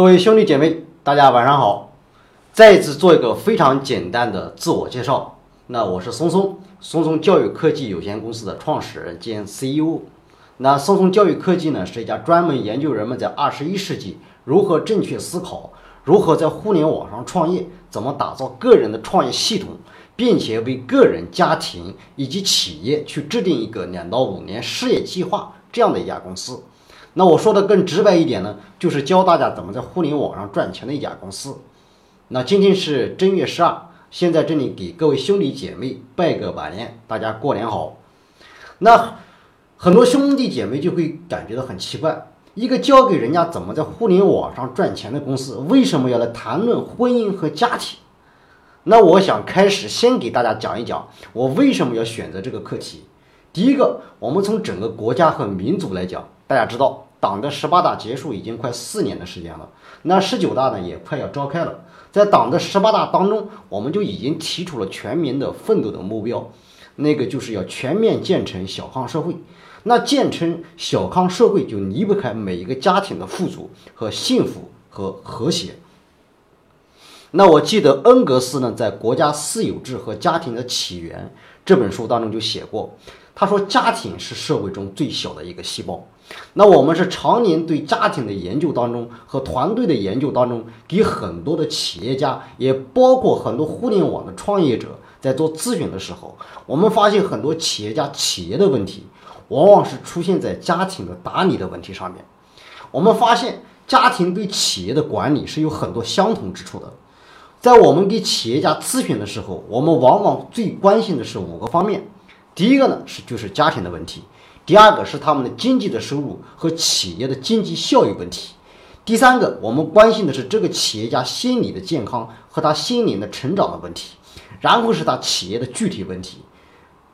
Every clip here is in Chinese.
各位兄弟姐妹，大家晚上好！再次做一个非常简单的自我介绍。那我是松松，松松教育科技有限公司的创始人兼 CEO。那松松教育科技呢，是一家专门研究人们在二十一世纪如何正确思考，如何在互联网上创业，怎么打造个人的创业系统，并且为个人、家庭以及企业去制定一个两到五年事业计划这样的一家公司。那我说的更直白一点呢，就是教大家怎么在互联网上赚钱的一家公司。那今天是正月十二，现在这里给各位兄弟姐妹拜个晚年，大家过年好。那很多兄弟姐妹就会感觉到很奇怪，一个教给人家怎么在互联网上赚钱的公司，为什么要来谈论婚姻和家庭？那我想开始先给大家讲一讲，我为什么要选择这个课题。第一个，我们从整个国家和民族来讲。大家知道，党的十八大结束已经快四年的时间了，那十九大呢也快要召开了。在党的十八大当中，我们就已经提出了全民的奋斗的目标，那个就是要全面建成小康社会。那建成小康社会就离不开每一个家庭的富足和幸福和和谐。那我记得恩格斯呢在《国家私有制和家庭的起源》这本书当中就写过，他说家庭是社会中最小的一个细胞。那我们是常年对家庭的研究当中和团队的研究当中，给很多的企业家，也包括很多互联网的创业者在做咨询的时候，我们发现很多企业家企业的问题，往往是出现在家庭的打理的问题上面。我们发现家庭对企业的管理是有很多相同之处的。在我们给企业家咨询的时候，我们往往最关心的是五个方面。第一个呢是就是家庭的问题。第二个是他们的经济的收入和企业的经济效益问题。第三个，我们关心的是这个企业家心理的健康和他心灵的成长的问题。然后是他企业的具体问题。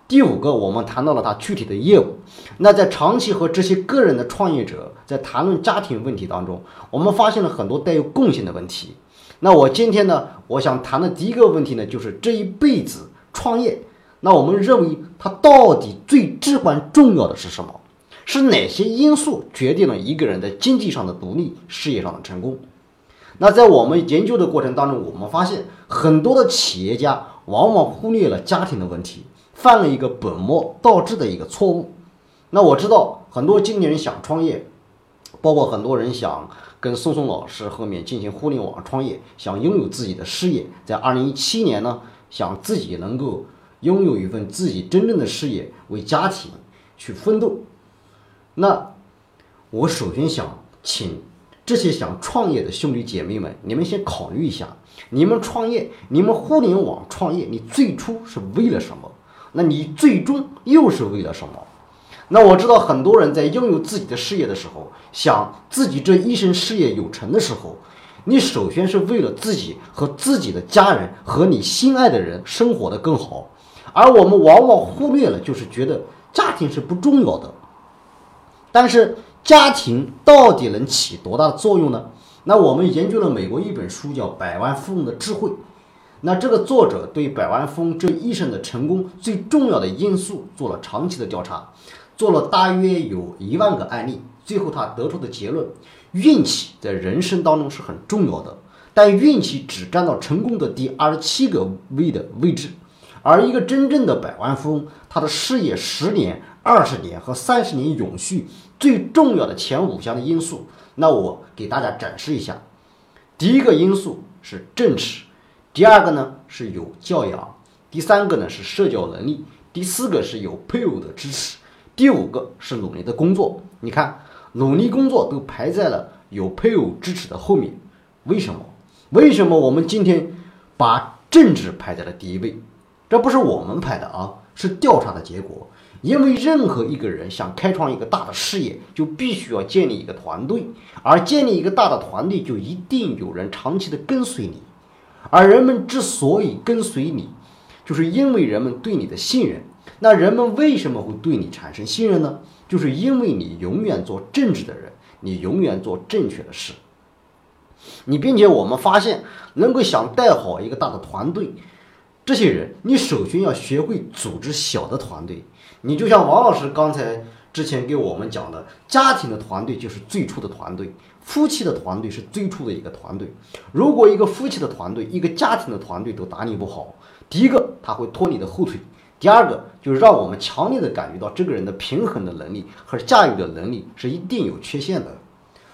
第五个，我们谈到了他具体的业务。那在长期和这些个人的创业者在谈论家庭问题当中，我们发现了很多带有共性的问题。那我今天呢，我想谈的第一个问题呢，就是这一辈子创业。那我们认为，它到底最至关重要的是什么？是哪些因素决定了一个人在经济上的独立、事业上的成功？那在我们研究的过程当中，我们发现很多的企业家往往忽略了家庭的问题，犯了一个本末倒置的一个错误。那我知道很多经纪人想创业，包括很多人想跟宋宋老师后面进行互联网创业，想拥有自己的事业，在二零一七年呢，想自己能够。拥有一份自己真正的事业，为家庭去奋斗。那我首先想请这些想创业的兄弟姐妹们，你们先考虑一下：你们创业，你们互联网创业，你最初是为了什么？那你最终又是为了什么？那我知道很多人在拥有自己的事业的时候，想自己这一生事业有成的时候，你首先是为了自己和自己的家人和你心爱的人生活的更好。而我们往往忽略了，就是觉得家庭是不重要的。但是家庭到底能起多大作用呢？那我们研究了美国一本书叫《百万富翁的智慧》，那这个作者对百万富翁这一生的成功最重要的因素做了长期的调查，做了大约有一万个案例，最后他得出的结论：运气在人生当中是很重要的，但运气只占到成功的第二十七个位的位置。而一个真正的百万富翁，他的事业十年、二十年和三十年永续最重要的前五项的因素，那我给大家展示一下。第一个因素是正直，第二个呢是有教养，第三个呢是社交能力，第四个是有配偶的支持，第五个是努力的工作。你看，努力工作都排在了有配偶支持的后面，为什么？为什么我们今天把政治排在了第一位？这不是我们拍的啊，是调查的结果。因为任何一个人想开创一个大的事业，就必须要建立一个团队，而建立一个大的团队，就一定有人长期的跟随你。而人们之所以跟随你，就是因为人们对你的信任。那人们为什么会对你产生信任呢？就是因为你永远做正直的人，你永远做正确的事。你并且我们发现，能够想带好一个大的团队。这些人，你首先要学会组织小的团队。你就像王老师刚才之前给我们讲的，家庭的团队就是最初的团队，夫妻的团队是最初的一个团队。如果一个夫妻的团队、一个家庭的团队都打理不好，第一个他会拖你的后腿，第二个就是让我们强烈的感觉到这个人的平衡的能力和驾驭的能力是一定有缺陷的。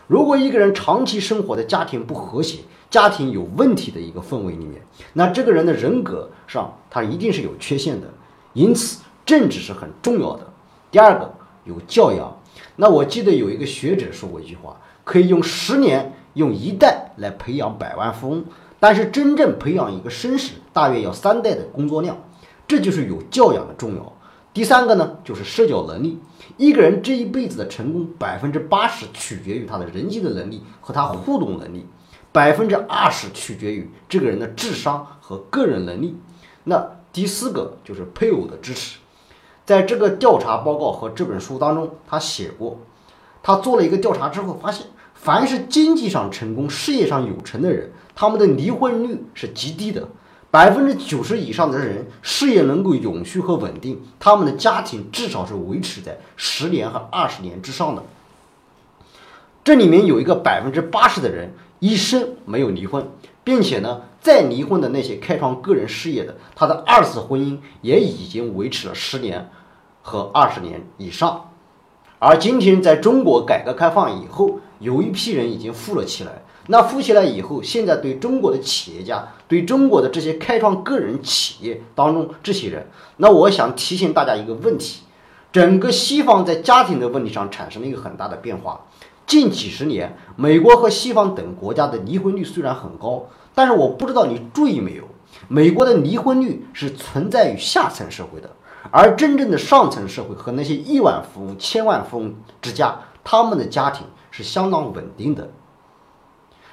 如果一个人长期生活在家庭不和谐、家庭有问题的一个氛围里面，那这个人的人格上他一定是有缺陷的。因此，政治是很重要的。第二个有教养。那我记得有一个学者说过一句话：可以用十年、用一代来培养百万富翁，但是真正培养一个绅士，大约要三代的工作量。这就是有教养的重要。第三个呢，就是社交能力。一个人这一辈子的成功，百分之八十取决于他的人际的能力和他互动能力，百分之二十取决于这个人的智商和个人能力。那第四个就是配偶的支持。在这个调查报告和这本书当中，他写过，他做了一个调查之后发现，凡是经济上成功、事业上有成的人，他们的离婚率是极低的。百分之九十以上的人事业能够永续和稳定，他们的家庭至少是维持在十年和二十年之上的。这里面有一个百分之八十的人一生没有离婚，并且呢，再离婚的那些开创个人事业的，他的二次婚姻也已经维持了十年和二十年以上。而今天在中国改革开放以后，有一批人已经富了起来。那富起来以后，现在对中国的企业家，对中国的这些开创个人企业当中这些人，那我想提醒大家一个问题：整个西方在家庭的问题上产生了一个很大的变化。近几十年，美国和西方等国家的离婚率虽然很高，但是我不知道你注意没有，美国的离婚率是存在于下层社会的，而真正的上层社会和那些亿万富翁、千万富翁之家，他们的家庭是相当稳定的。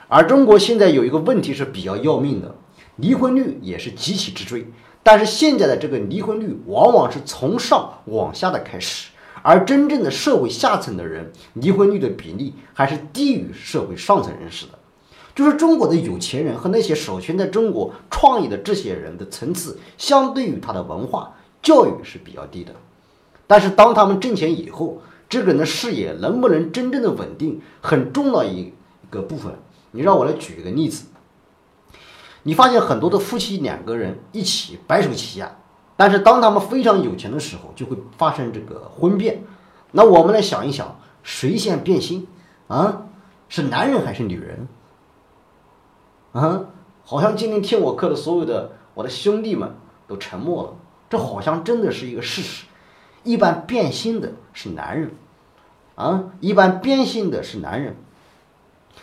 而中国现在有一个问题是比较要命的，离婚率也是极其之追。但是现在的这个离婚率往往是从上往下的开始，而真正的社会下层的人离婚率的比例还是低于社会上层人士的。就是中国的有钱人和那些首先在中国创业的这些人的层次，相对于他的文化教育是比较低的。但是当他们挣钱以后，这个人的事业能不能真正的稳定，很重要一个部分。你让我来举一个例子，你发现很多的夫妻两个人一起白手起家，但是当他们非常有钱的时候，就会发生这个婚变。那我们来想一想，谁先变心啊？是男人还是女人？啊，好像今天听我课的所有的我的兄弟们都沉默了，这好像真的是一个事实。一般变心的是男人，啊，一般变心的是男人。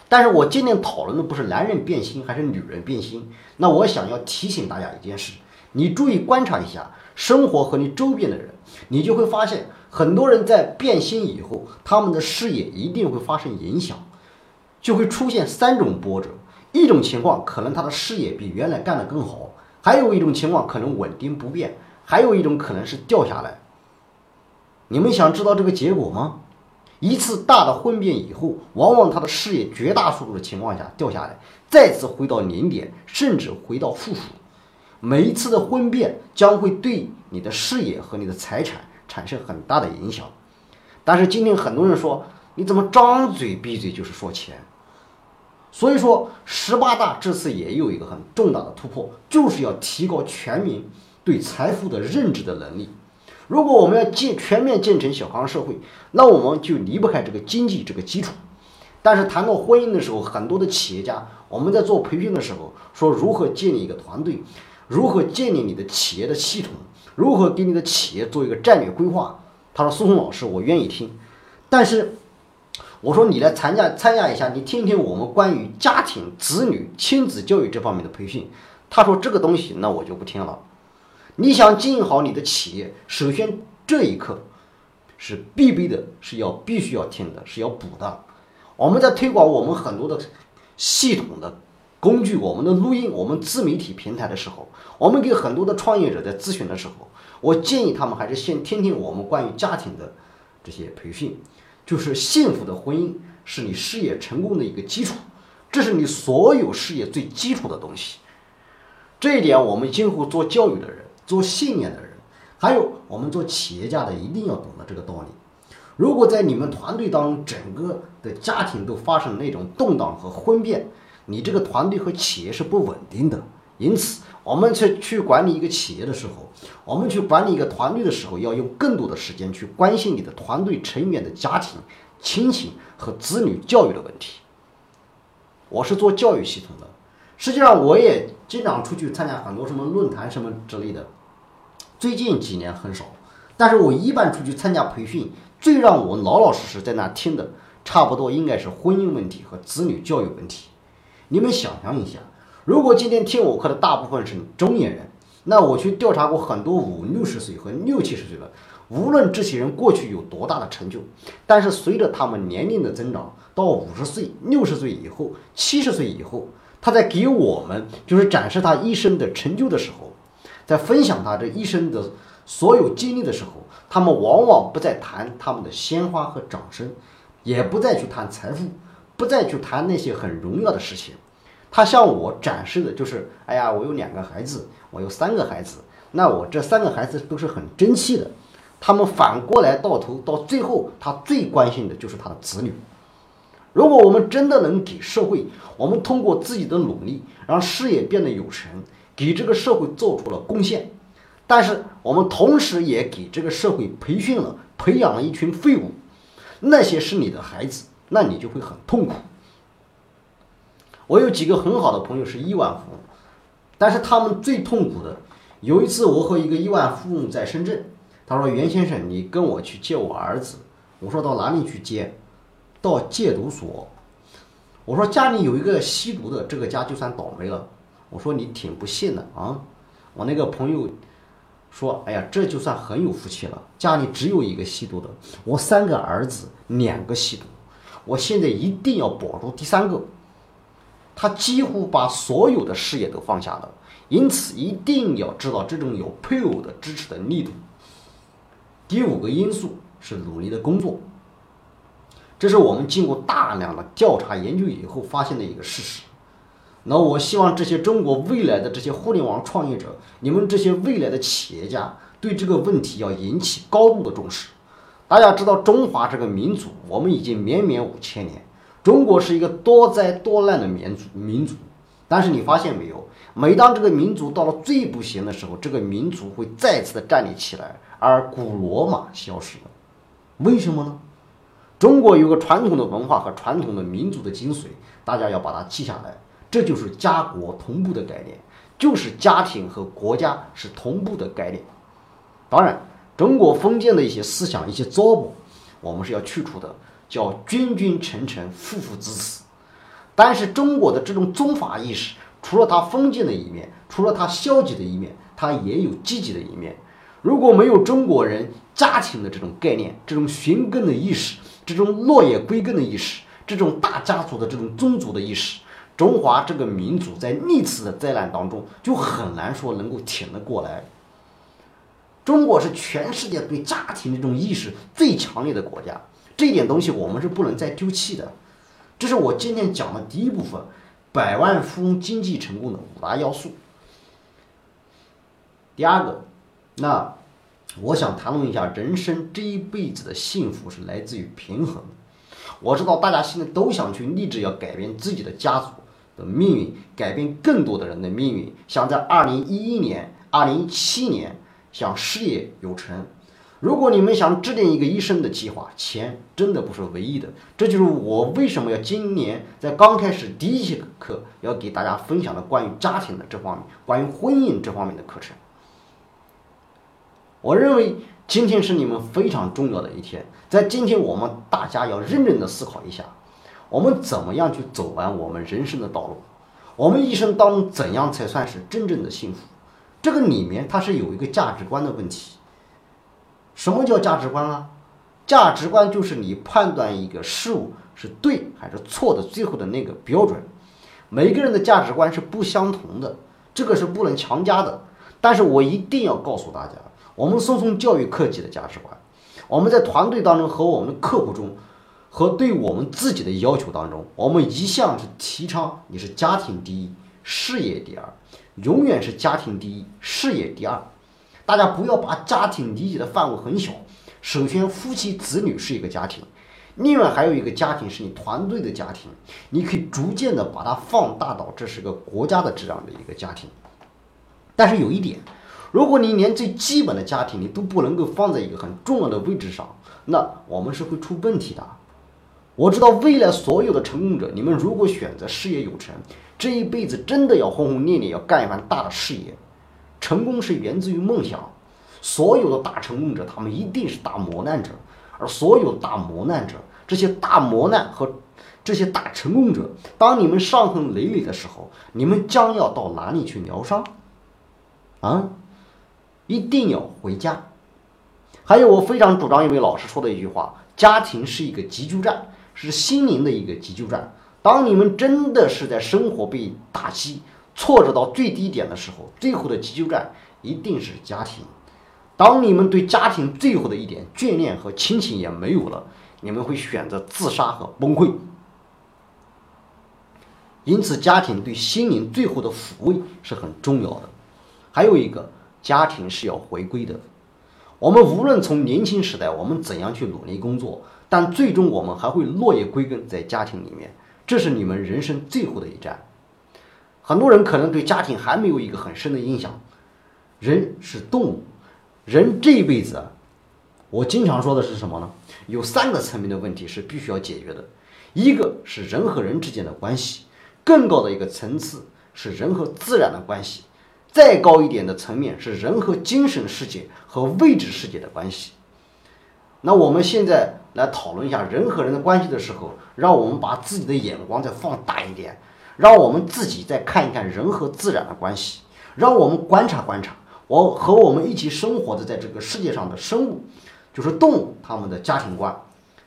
但是我今天讨论的不是男人变心还是女人变心，那我想要提醒大家一件事，你注意观察一下生活和你周边的人，你就会发现很多人在变心以后，他们的事业一定会发生影响，就会出现三种波折。一种情况可能他的事业比原来干得更好，还有一种情况可能稳定不变，还有一种可能是掉下来。你们想知道这个结果吗？一次大的婚变以后，往往他的事业绝大数的情况下掉下来，再次回到零点，甚至回到负数。每一次的婚变将会对你的事业和你的财产产生很大的影响。但是今天很多人说，你怎么张嘴闭嘴就是说钱？所以说十八大这次也有一个很重大的突破，就是要提高全民对财富的认知的能力。如果我们要建全面建成小康社会，那我们就离不开这个经济这个基础。但是谈到婚姻的时候，很多的企业家，我们在做培训的时候说如何建立一个团队，如何建立你的企业的系统，如何给你的企业做一个战略规划。他说：“苏红老师，我愿意听。”但是我说：“你来参加参加一下，你听听我们关于家庭、子女、亲子教育这方面的培训。”他说：“这个东西，那我就不听了。”你想经营好你的企业，首先这一课是必备的，是要必须要听的，是要补的。我们在推广我们很多的系统的工具，我们的录音，我们自媒体平台的时候，我们给很多的创业者在咨询的时候，我建议他们还是先听听我们关于家庭的这些培训。就是幸福的婚姻是你事业成功的一个基础，这是你所有事业最基础的东西。这一点，我们今后做教育的人。做信念的人，还有我们做企业家的，一定要懂得这个道理。如果在你们团队当中，整个的家庭都发生那种动荡和婚变，你这个团队和企业是不稳定的。因此，我们去去管理一个企业的时候，我们去管理一个团队的时候，要用更多的时间去关心你的团队成员的家庭、亲情和子女教育的问题。我是做教育系统的，实际上我也经常出去参加很多什么论坛什么之类的。最近几年很少，但是我一般出去参加培训，最让我老老实实在那听的，差不多应该是婚姻问题和子女教育问题。你们想象一下。如果今天听我课的大部分是中年人，那我去调查过很多五六十岁和六七十岁的，无论这些人过去有多大的成就，但是随着他们年龄的增长，到五十岁、六十岁以后、七十岁以后，他在给我们就是展示他一生的成就的时候，在分享他这一生的所有经历的时候，他们往往不再谈他们的鲜花和掌声，也不再去谈财富，不再去谈那些很荣耀的事情。他向我展示的就是，哎呀，我有两个孩子，我有三个孩子，那我这三个孩子都是很争气的。他们反过来到头到最后，他最关心的就是他的子女。如果我们真的能给社会，我们通过自己的努力让事业变得有成，给这个社会做出了贡献，但是我们同时也给这个社会培训了、培养了一群废物，那些是你的孩子，那你就会很痛苦。我有几个很好的朋友是亿万富翁，但是他们最痛苦的。有一次，我和一个亿万富翁在深圳，他说：“袁先生，你跟我去接我儿子。”我说：“到哪里去接？”到戒毒所。我说：“家里有一个吸毒的，这个家就算倒霉了。”我说：“你挺不幸的啊。”我那个朋友说：“哎呀，这就算很有福气了，家里只有一个吸毒的，我三个儿子两个吸毒，我现在一定要保住第三个。”他几乎把所有的事业都放下了，因此一定要知道这种有配偶的支持的力度。第五个因素是努力的工作，这是我们经过大量的调查研究以后发现的一个事实。那我希望这些中国未来的这些互联网创业者，你们这些未来的企业家，对这个问题要引起高度的重视。大家知道，中华这个民族，我们已经绵绵五千年。中国是一个多灾多难的民族，民族，但是你发现没有？每当这个民族到了最不行的时候，这个民族会再次的站立起来，而古罗马消失了。为什么呢？中国有个传统的文化和传统的民族的精髓，大家要把它记下来。这就是家国同步的概念，就是家庭和国家是同步的概念。当然，中国封建的一些思想、一些糟粕，我们是要去除的。叫君君臣臣父父子子，但是中国的这种宗法意识，除了它封建的一面，除了它消极的一面，它也有积极的一面。如果没有中国人家庭的这种概念，这种寻根的意识，这种落叶归根的意识，这种大家族的这种宗族的意识，中华这个民族在历次的灾难当中，就很难说能够挺得过来。中国是全世界对家庭这种意识最强烈的国家。这一点东西我们是不能再丢弃的，这是我今天讲的第一部分，百万富翁经济成功的五大要素。第二个，那我想谈论一下人生这一辈子的幸福是来自于平衡。我知道大家现在都想去立志要改变自己的家族的命运，改变更多的人的命运，想在二零一一年、二零一七年想事业有成。如果你们想制定一个一生的计划，钱真的不是唯一的。这就是我为什么要今年在刚开始第一节课要给大家分享的关于家庭的这方面、关于婚姻这方面的课程。我认为今天是你们非常重要的一天，在今天我们大家要认真的思考一下，我们怎么样去走完我们人生的道路，我们一生当中怎样才算是真正的幸福？这个里面它是有一个价值观的问题。什么叫价值观啊？价值观就是你判断一个事物是对还是错的最后的那个标准。每个人的价值观是不相同的，这个是不能强加的。但是我一定要告诉大家，我们松松教育科技的价值观，我们在团队当中和我们的客户中，和对我们自己的要求当中，我们一向是提倡你是家庭第一，事业第二，永远是家庭第一，事业第二。大家不要把家庭理解的范围很小，首先，夫妻子女是一个家庭，另外还有一个家庭是你团队的家庭，你可以逐渐的把它放大到这是个国家的这样的一个家庭。但是有一点，如果你连最基本的家庭你都不能够放在一个很重要的位置上，那我们是会出问题的。我知道未来所有的成功者，你们如果选择事业有成，这一辈子真的要轰轰烈烈，要干一番大的事业。成功是源自于梦想，所有的大成功者，他们一定是大磨难者，而所有大磨难者，这些大磨难和这些大成功者，当你们伤痕累累的时候，你们将要到哪里去疗伤？啊，一定要回家。还有，我非常主张一位老师说的一句话：家庭是一个急救站。是心灵的一个急救站。当你们真的是在生活被打击、挫折到最低点的时候，最后的急救站一定是家庭。当你们对家庭最后的一点眷恋和亲情也没有了，你们会选择自杀和崩溃。因此，家庭对心灵最后的抚慰是很重要的。还有一个，家庭是要回归的。我们无论从年轻时代，我们怎样去努力工作。但最终我们还会落叶归根在家庭里面，这是你们人生最后的一站。很多人可能对家庭还没有一个很深的印象。人是动物，人这一辈子啊，我经常说的是什么呢？有三个层面的问题是必须要解决的。一个是人和人之间的关系，更高的一个层次是人和自然的关系，再高一点的层面是人和精神世界和未知世界的关系。那我们现在来讨论一下人和人的关系的时候，让我们把自己的眼光再放大一点，让我们自己再看一看人和自然的关系，让我们观察观察我和我们一起生活的在这个世界上的生物，就是动物，他们的家庭观。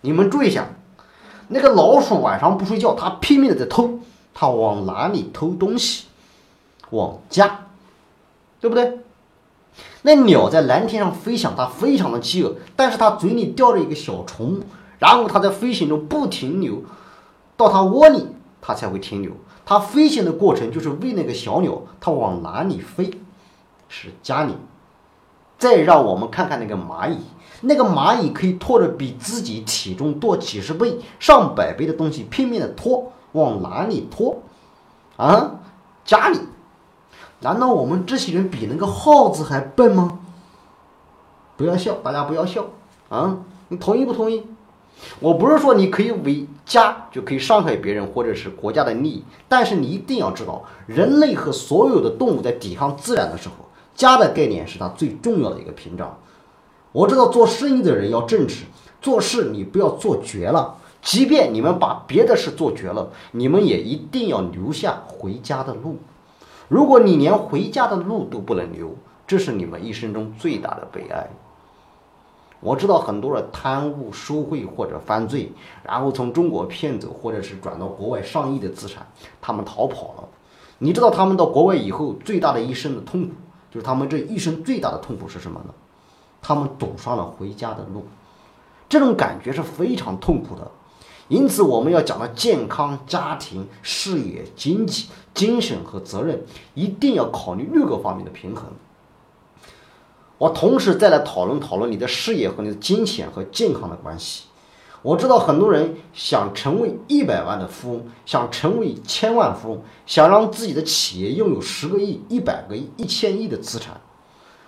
你们注意一下，那个老鼠晚上不睡觉，它拼命的在偷，它往哪里偷东西？往家，对不对？那鸟在蓝天上飞翔，它非常的饥饿，但是它嘴里叼着一个小虫，然后它在飞行中不停留，到它窝里它才会停留。它飞行的过程就是为那个小鸟，它往哪里飞？是家里。再让我们看看那个蚂蚁，那个蚂蚁可以拖着比自己体重多几十倍、上百倍的东西，拼命的拖，往哪里拖？啊，家里。难道我们这些人比那个耗子还笨吗？不要笑，大家不要笑啊！你同意不同意？我不是说你可以为家就可以伤害别人或者是国家的利益，但是你一定要知道，人类和所有的动物在抵抗自然的时候，家的概念是它最重要的一个屏障。我知道做生意的人要正直，做事你不要做绝了，即便你们把别的事做绝了，你们也一定要留下回家的路。如果你连回家的路都不能留，这是你们一生中最大的悲哀。我知道很多人贪污受贿或者犯罪，然后从中国骗走，或者是转到国外上亿的资产，他们逃跑了。你知道他们到国外以后最大的一生的痛苦，就是他们这一生最大的痛苦是什么呢？他们堵上了回家的路，这种感觉是非常痛苦的。因此，我们要讲到健康、家庭、事业、经济、精神和责任，一定要考虑六个方面的平衡。我同时再来讨论讨论你的事业和你的金钱和健康的关系。我知道很多人想成为一百万的富翁，想成为千万富翁，想让自己的企业拥有十个亿、一百个亿、一千亿的资产。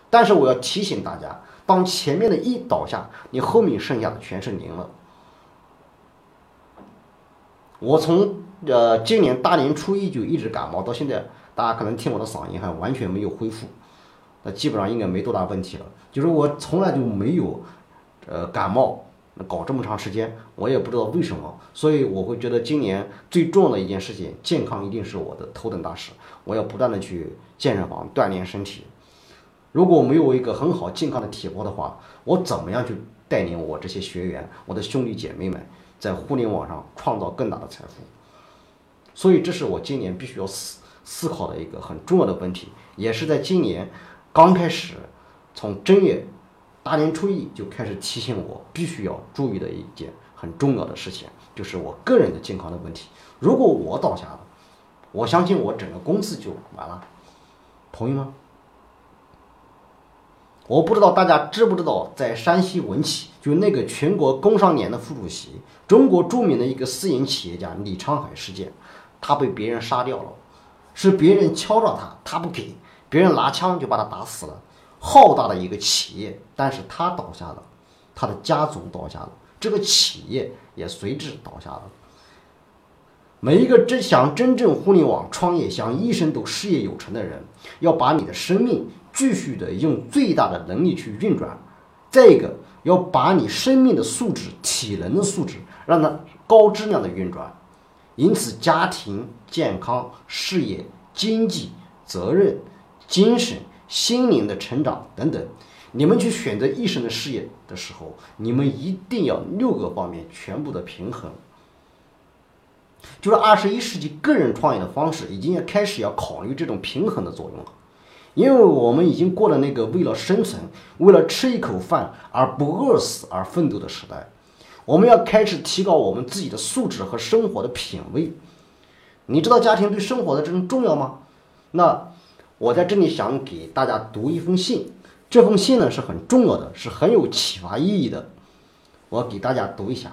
但是我要提醒大家，当前面的一倒下，你后面剩下的全是零了。我从呃今年大年初一就一直感冒，到现在大家可能听我的嗓音还完全没有恢复，那基本上应该没多大问题了。就是我从来就没有呃感冒搞这么长时间，我也不知道为什么，所以我会觉得今年最重要的一件事情，健康一定是我的头等大事。我要不断的去健身房锻炼身体。如果没有一个很好健康的体魄的话，我怎么样去带领我这些学员，我的兄弟姐妹们？在互联网上创造更大的财富，所以这是我今年必须要思思考的一个很重要的问题，也是在今年刚开始从正月大年初一就开始提醒我必须要注意的一件很重要的事情，就是我个人的健康的问题。如果我倒下了，我相信我整个公司就完了，同意吗？我不知道大家知不知道，在山西文企，就那个全国工商联的副主席，中国著名的一个私营企业家李昌海事件，他被别人杀掉了，是别人敲诈他，他不给，别人拿枪就把他打死了。浩大的一个企业，但是他倒下了，他的家族倒下了，这个企业也随之倒下了。每一个真想真正互联网创业、想一生都事业有成的人，要把你的生命继续的用最大的能力去运转。再一个，要把你生命的素质、体能的素质，让它高质量的运转。因此，家庭、健康、事业、经济、责任、精神、心灵的成长等等，你们去选择一生的事业的时候，你们一定要六个方面全部的平衡。就是二十一世纪个人创业的方式，已经要开始要考虑这种平衡的作用了，因为我们已经过了那个为了生存、为了吃一口饭而不饿死而奋斗的时代，我们要开始提高我们自己的素质和生活的品味。你知道家庭对生活的这种重要吗？那我在这里想给大家读一封信，这封信呢是很重要的，是很有启发意义的，我给大家读一下。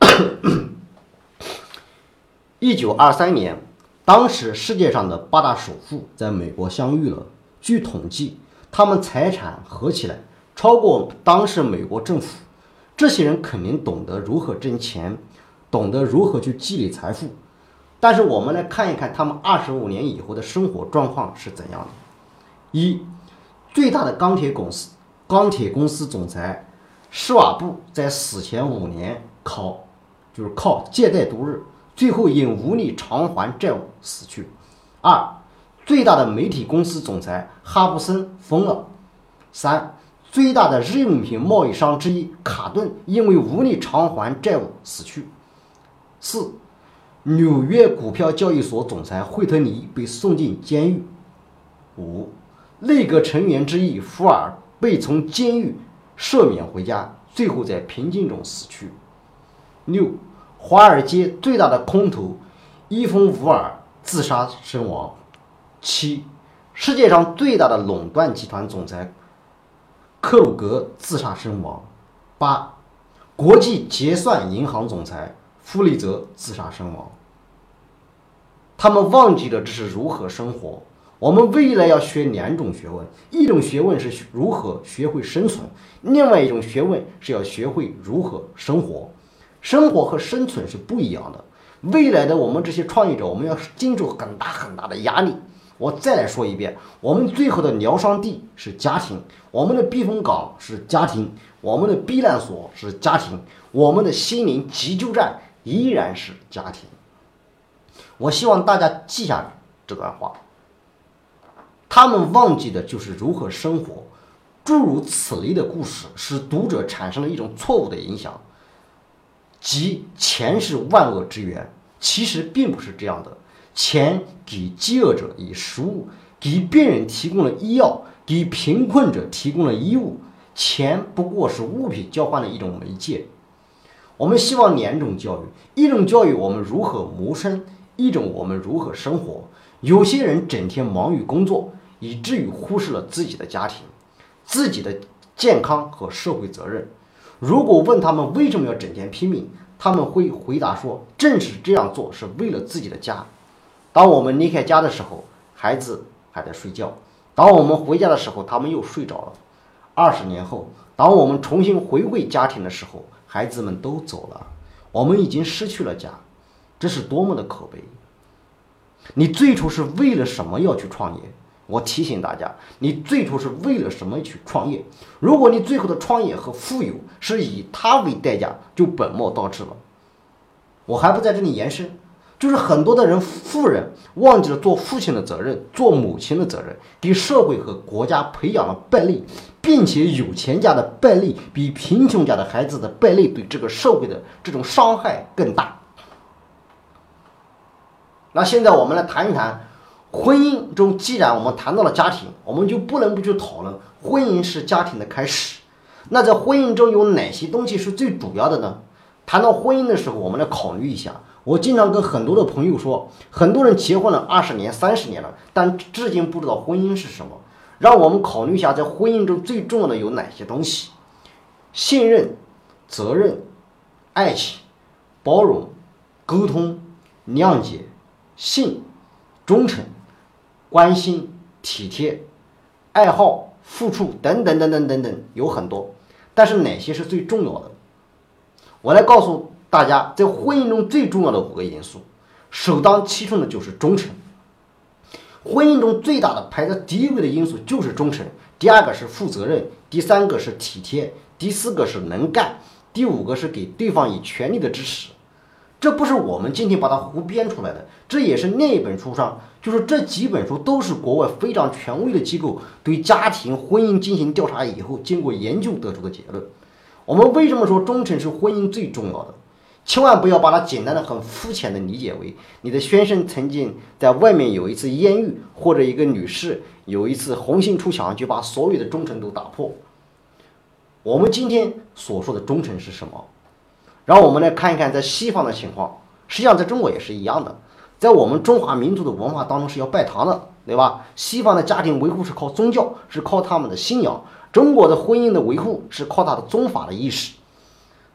一九二三年，当时世界上的八大首富在美国相遇了。据统计，他们财产合起来超过当时美国政府。这些人肯定懂得如何挣钱，懂得如何去积累财富。但是我们来看一看他们二十五年以后的生活状况是怎样的。一，最大的钢铁公司钢铁公司总裁施瓦布在死前五年靠就是靠借贷度日。最后因无力偿还债务死去。二，最大的媒体公司总裁哈布森疯了。三，最大的日用品贸易商之一卡顿因为无力偿还债务死去。四，纽约股票交易所总裁惠特尼被送进监狱。五，内阁成员之一福尔被从监狱赦免回家，最后在平静中死去。六。华尔街最大的空头伊冯·伍尔自杀身亡。七，世界上最大的垄断集团总裁克鲁格自杀身亡。八，国际结算银行总裁弗里泽自杀身亡。他们忘记了这是如何生活。我们未来要学两种学问：一种学问是如何学会生存，另外一种学问是要学会如何生活。生活和生存是不一样的。未来的我们这些创业者，我们要经受很大很大的压力。我再来说一遍，我们最后的疗伤地是家庭，我们的避风港是家庭，我们的避难所是家庭，我们的心灵急救站依然是家庭。我希望大家记下这段话。他们忘记的就是如何生活。诸如此类的故事，使读者产生了一种错误的影响。即钱是万恶之源，其实并不是这样的。钱给饥饿者以食物，给病人提供了医药，给贫困者提供了衣物。钱不过是物品交换的一种媒介。我们希望两种教育：一种教育我们如何谋生，一种我们如何生活。有些人整天忙于工作，以至于忽视了自己的家庭、自己的健康和社会责任。如果问他们为什么要整天拼命，他们会回答说：“正是这样做是为了自己的家。”当我们离开家的时候，孩子还在睡觉；当我们回家的时候，他们又睡着了。二十年后，当我们重新回归家庭的时候，孩子们都走了，我们已经失去了家，这是多么的可悲！你最初是为了什么要去创业？我提醒大家，你最初是为了什么去创业？如果你最后的创业和富有是以它为代价，就本末倒置了。我还不在这里延伸，就是很多的人，富人忘记了做父亲的责任，做母亲的责任，给社会和国家培养了败类，并且有钱家的败类比贫穷家的孩子的败类对这个社会的这种伤害更大。那现在我们来谈一谈。婚姻中，既然我们谈到了家庭，我们就不能不去讨论婚姻是家庭的开始。那在婚姻中有哪些东西是最主要的呢？谈到婚姻的时候，我们来考虑一下。我经常跟很多的朋友说，很多人结婚了二十年、三十年了，但至今不知道婚姻是什么。让我们考虑一下，在婚姻中最重要的有哪些东西：信任、责任、爱情、包容、沟通、谅解、信、忠诚、关心、体贴、爱好、付出等等等等等等，有很多。但是哪些是最重要的？我来告诉大家，在婚姻中最重要的五个因素，首当其冲的就是忠诚。婚姻中最大的排在第一位的因素就是忠诚，第二个是负责任，第三个是体贴，第四个是能干，第五个是给对方以全力的支持。这不是我们今天把它胡编出来的，这也是另一本书上，就是这几本书都是国外非常权威的机构对家庭婚姻进行调查以后，经过研究得出的结论。我们为什么说忠诚是婚姻最重要的？千万不要把它简单的、很肤浅的理解为你的先生曾经在外面有一次艳遇，或者一个女士有一次红杏出墙，就把所有的忠诚都打破。我们今天所说的忠诚是什么？然后我们来看一看在西方的情况。实际上，在中国也是一样的，在我们中华民族的文化当中是要拜堂的，对吧？西方的家庭维护是靠宗教，是靠他们的信仰。中国的婚姻的维护是靠他的宗法的意识。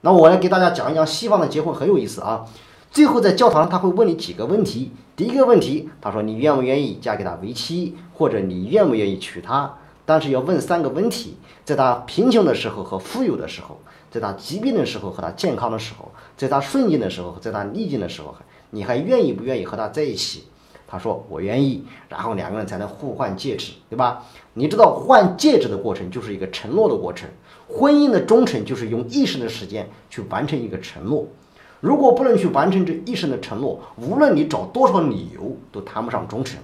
那我来给大家讲一讲西方的结婚很有意思啊。最后在教堂他会问你几个问题。第一个问题，他说你愿不愿意嫁给他为妻，或者你愿不愿意娶她？但是要问三个问题：在他贫穷的时候和富有的时候，在他疾病的时候和他健康的时候，在他顺境的时候，在他逆境的时候，你还愿意不愿意和他在一起？他说我愿意，然后两个人才能互换戒指，对吧？你知道换戒指的过程就是一个承诺的过程，婚姻的忠诚就是用一生的时间去完成一个承诺。如果不能去完成这一生的承诺，无论你找多少理由都谈不上忠诚。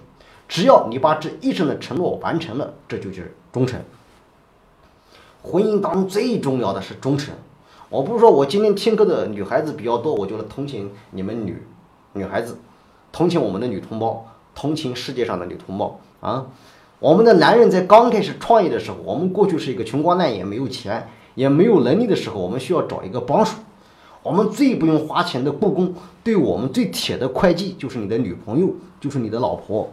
只要你把这一生的承诺完成了，这就是忠诚。婚姻当中最重要的是忠诚。我不是说我今天听歌的女孩子比较多，我就同情你们女女孩子。同情我们的女同胞，同情世界上的女同胞啊！我们的男人在刚开始创业的时候，我们过去是一个穷光蛋，也没有钱，也没有能力的时候，我们需要找一个帮手。我们最不用花钱的雇工，对我们最铁的会计就是你的女朋友，就是你的老婆。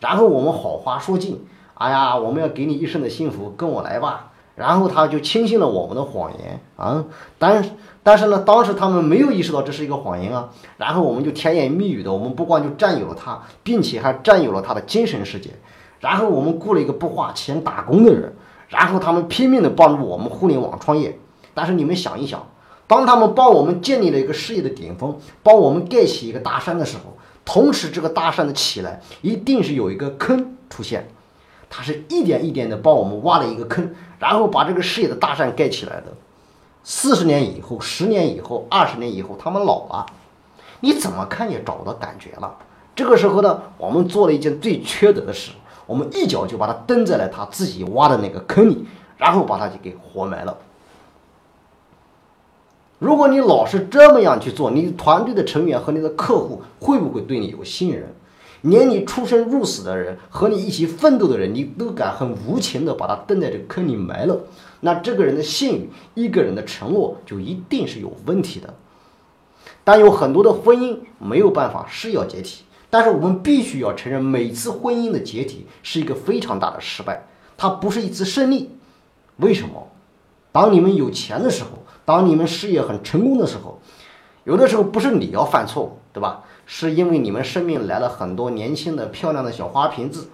然后我们好话说尽，哎呀，我们要给你一生的幸福，跟我来吧。然后他就轻信了我们的谎言啊！但但是呢，当时他们没有意识到这是一个谎言啊。然后我们就甜言蜜语的，我们不光就占有了他，并且还占有了他的精神世界。然后我们雇了一个不花钱打工的人，然后他们拼命的帮助我们互联网创业。但是你们想一想，当他们帮我们建立了一个事业的顶峰，帮我们盖起一个大山的时候，同时这个大山的起来一定是有一个坑出现。他是一点一点的帮我们挖了一个坑。然后把这个事业的大山盖起来的，四十年以后、十年以后、二十年以后，他们老了，你怎么看也找不到感觉了。这个时候呢，我们做了一件最缺德的事，我们一脚就把他蹬在了他自己挖的那个坑里，然后把他就给活埋了。如果你老是这么样去做，你团队的成员和你的客户会不会对你有信任？连你出生入死的人和你一起奋斗的人，你都敢很无情的把他蹬在这个坑里埋了，那这个人的信誉，一个人的承诺就一定是有问题的。但有很多的婚姻没有办法是要解体，但是我们必须要承认，每次婚姻的解体是一个非常大的失败，它不是一次胜利。为什么？当你们有钱的时候，当你们事业很成功的时候，有的时候不是你要犯错误，对吧？是因为你们生命来了很多年轻的漂亮的小花瓶子，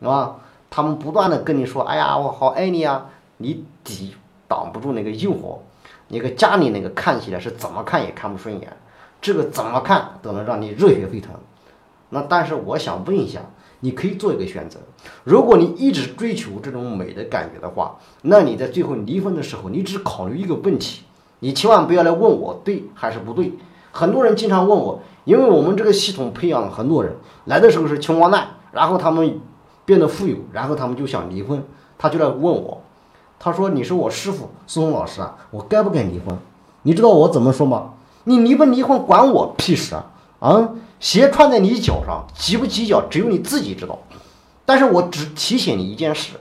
是吧？他们不断的跟你说：“哎呀，我好爱你啊！”你抵挡不住那个诱惑，那个家里那个看起来是怎么看也看不顺眼，这个怎么看都能让你热血沸腾。那但是我想问一下，你可以做一个选择：如果你一直追求这种美的感觉的话，那你在最后离婚的时候，你只考虑一个问题，你千万不要来问我对还是不对。很多人经常问我。因为我们这个系统培养了很多人，来的时候是穷光蛋，然后他们变得富有，然后他们就想离婚，他就来问我，他说：“你是我师傅，孙松老师啊，我该不该离婚？”你知道我怎么说吗？你离不离婚管我屁事啊！啊，鞋穿在你脚上，挤不挤脚只有你自己知道。但是我只提醒你一件事。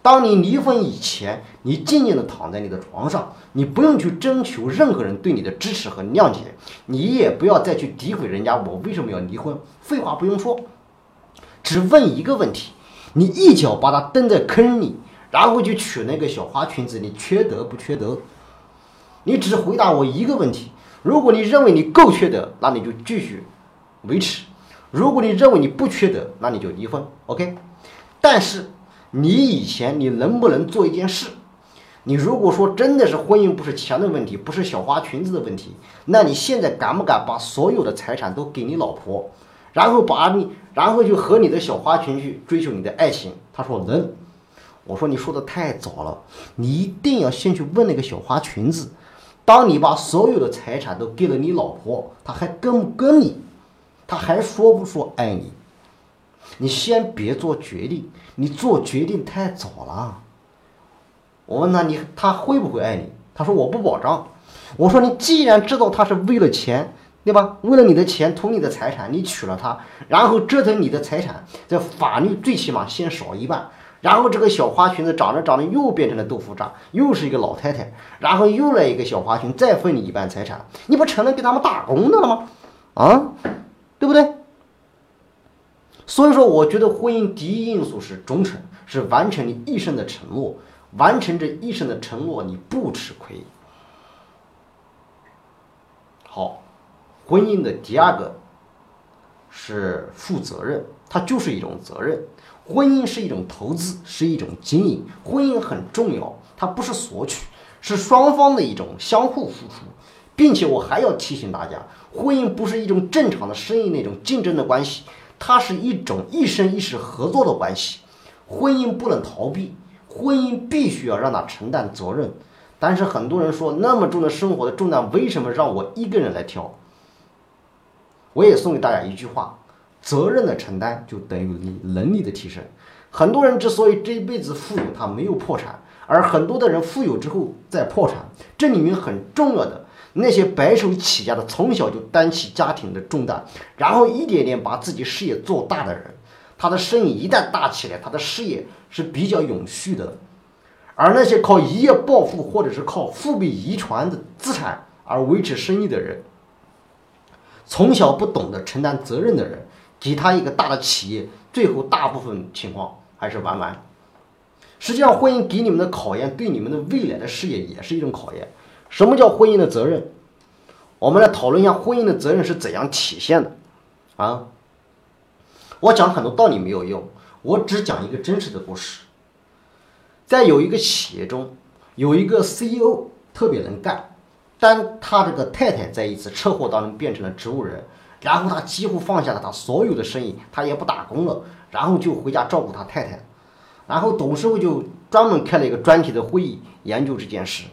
当你离婚以前，你静静的躺在你的床上，你不用去征求任何人对你的支持和谅解，你也不要再去诋毁人家。我为什么要离婚？废话不用说，只问一个问题：你一脚把他蹬在坑里，然后就娶那个小花裙子，你缺德不缺德？你只回答我一个问题：如果你认为你够缺德，那你就继续维持；如果你认为你不缺德，那你就离婚。OK？但是你以前你能不能做一件事？你如果说真的是婚姻不是钱的问题，不是小花裙子的问题，那你现在敢不敢把所有的财产都给你老婆，然后把你，然后就和你的小花裙去追求你的爱情？他说能。我说你说的太早了，你一定要先去问那个小花裙子。当你把所有的财产都给了你老婆，她还跟不跟你？他还说不说爱你？你先别做决定，你做决定太早了。我问他，你他会不会爱你？他说我不保障。我说你既然知道他是为了钱，对吧？为了你的钱图你的财产，你娶了她，然后折腾你的财产，在法律最起码先少一半，然后这个小花裙子长着长着又变成了豆腐渣，又是一个老太太，然后又来一个小花裙再分你一半财产，你不成了给他们打工的了吗？啊，对不对？所以说，我觉得婚姻第一因素是忠诚，是完成你一生的承诺。完成这一生的承诺，你不吃亏。好，婚姻的第二个是负责任，它就是一种责任。婚姻是一种投资，是一种经营。婚姻很重要，它不是索取，是双方的一种相互付出，并且我还要提醒大家，婚姻不是一种正常的生意那种竞争的关系，它是一种一生一世合作的关系。婚姻不能逃避。婚姻必须要让他承担责任，但是很多人说那么重的生活的重担，为什么让我一个人来挑？我也送给大家一句话：责任的承担就等于你能力的提升。很多人之所以这一辈子富有，他没有破产，而很多的人富有之后再破产，这里面很重要的那些白手起家的，从小就担起家庭的重担，然后一点点把自己事业做大的人。他的生意一旦大起来，他的事业是比较永续的，而那些靠一夜暴富或者是靠父辈遗传的资产而维持生意的人，从小不懂得承担责任的人，给他一个大的企业，最后大部分情况还是玩完。实际上，婚姻给你们的考验，对你们的未来的事业也是一种考验。什么叫婚姻的责任？我们来讨论一下婚姻的责任是怎样体现的，啊？我讲很多道理没有用，我只讲一个真实的故事。在有一个企业中，有一个 CEO 特别能干，但他这个太太在一次车祸当中变成了植物人，然后他几乎放下了他所有的生意，他也不打工了，然后就回家照顾他太太。然后董事会就专门开了一个专题的会议研究这件事，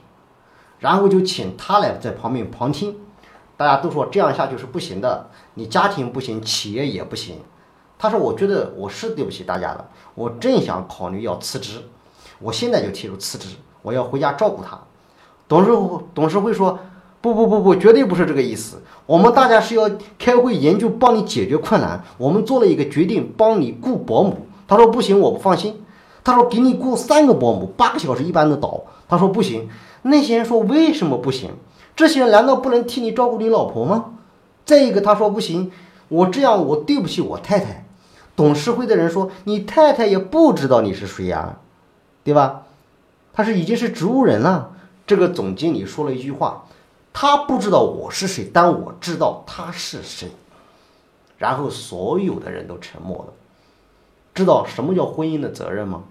然后就请他来在旁边旁听。大家都说这样下去是不行的，你家庭不行，企业也不行。他说：“我觉得我是对不起大家的，我正想考虑要辞职，我现在就提出辞职，我要回家照顾他。”董事董事会说：“不不不不，绝对不是这个意思。我们大家是要开会研究，帮你解决困难。我们做了一个决定，帮你雇保姆。”他说：“不行，我不放心。”他说：“给你雇三个保姆，八个小时一般的倒。”他说：“不行。”那些人说：“为什么不行？这些人难道不能替你照顾你老婆吗？”再一个，他说：“不行，我这样我对不起我太太。”董事会的人说：“你太太也不知道你是谁呀，对吧？他是已经是植物人了。”这个总经理说了一句话：“他不知道我是谁，但我知道他是谁。”然后所有的人都沉默了。知道什么叫婚姻的责任吗？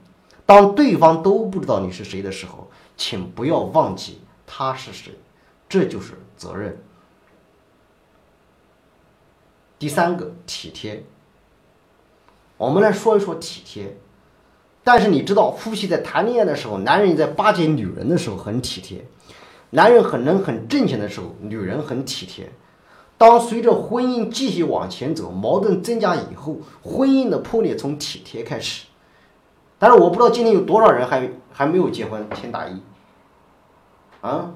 当对方都不知道你是谁的时候，请不要忘记他是谁，这就是责任。第三个，体贴。我们来说一说体贴，但是你知道，夫妻在谈恋爱的时候，男人在巴结女人的时候很体贴，男人很能很挣钱的时候，女人很体贴。当随着婚姻继续往前走，矛盾增加以后，婚姻的破裂从体贴开始。但是我不知道今天有多少人还还没有结婚，请打一。啊，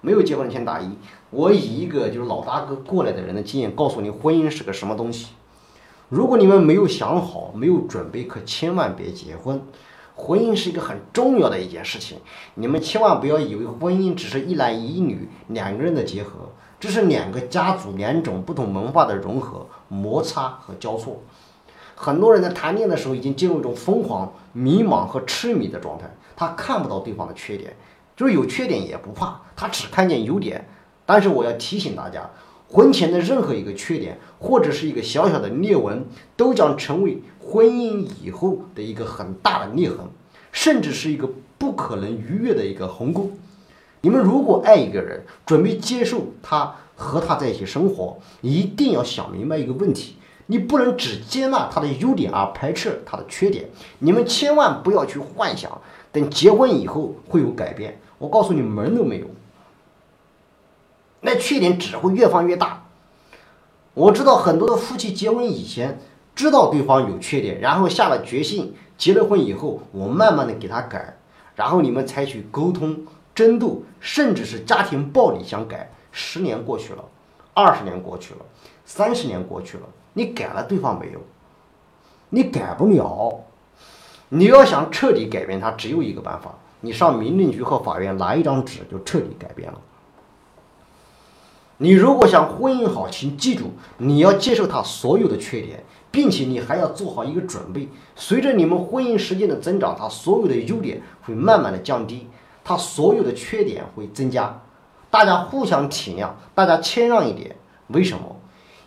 没有结婚请打一。我以一个就是老大哥过来的人的经验告诉你，婚姻是个什么东西。如果你们没有想好、没有准备，可千万别结婚。婚姻是一个很重要的一件事情，你们千万不要以为婚姻只是一男一女两个人的结合，这是两个家族、两种不同文化的融合、摩擦和交错。很多人在谈恋爱的时候已经进入一种疯狂、迷茫和痴迷的状态，他看不到对方的缺点，就是有缺点也不怕，他只看见优点。但是我要提醒大家，婚前的任何一个缺点或者是一个小小的裂纹，都将成为婚姻以后的一个很大的裂痕，甚至是一个不可能逾越的一个鸿沟。你们如果爱一个人，准备接受他和他在一起生活，一定要想明白一个问题。你不能只接纳他的优点而排斥他的缺点。你们千万不要去幻想，等结婚以后会有改变。我告诉你，门都没有。那缺点只会越放越大。我知道很多的夫妻结婚以前知道对方有缺点，然后下了决心，结了婚以后，我慢慢的给他改，然后你们采取沟通、争斗，甚至是家庭暴力相改。十年过去了，二十年过去了，三十年过去了。你改了对方没有？你改不了。你要想彻底改变他，只有一个办法：你上民政局和法院拿一张纸，就彻底改变了。你如果想婚姻好，请记住，你要接受他所有的缺点，并且你还要做好一个准备。随着你们婚姻时间的增长，他所有的优点会慢慢的降低，他所有的缺点会增加。大家互相体谅，大家谦让一点。为什么？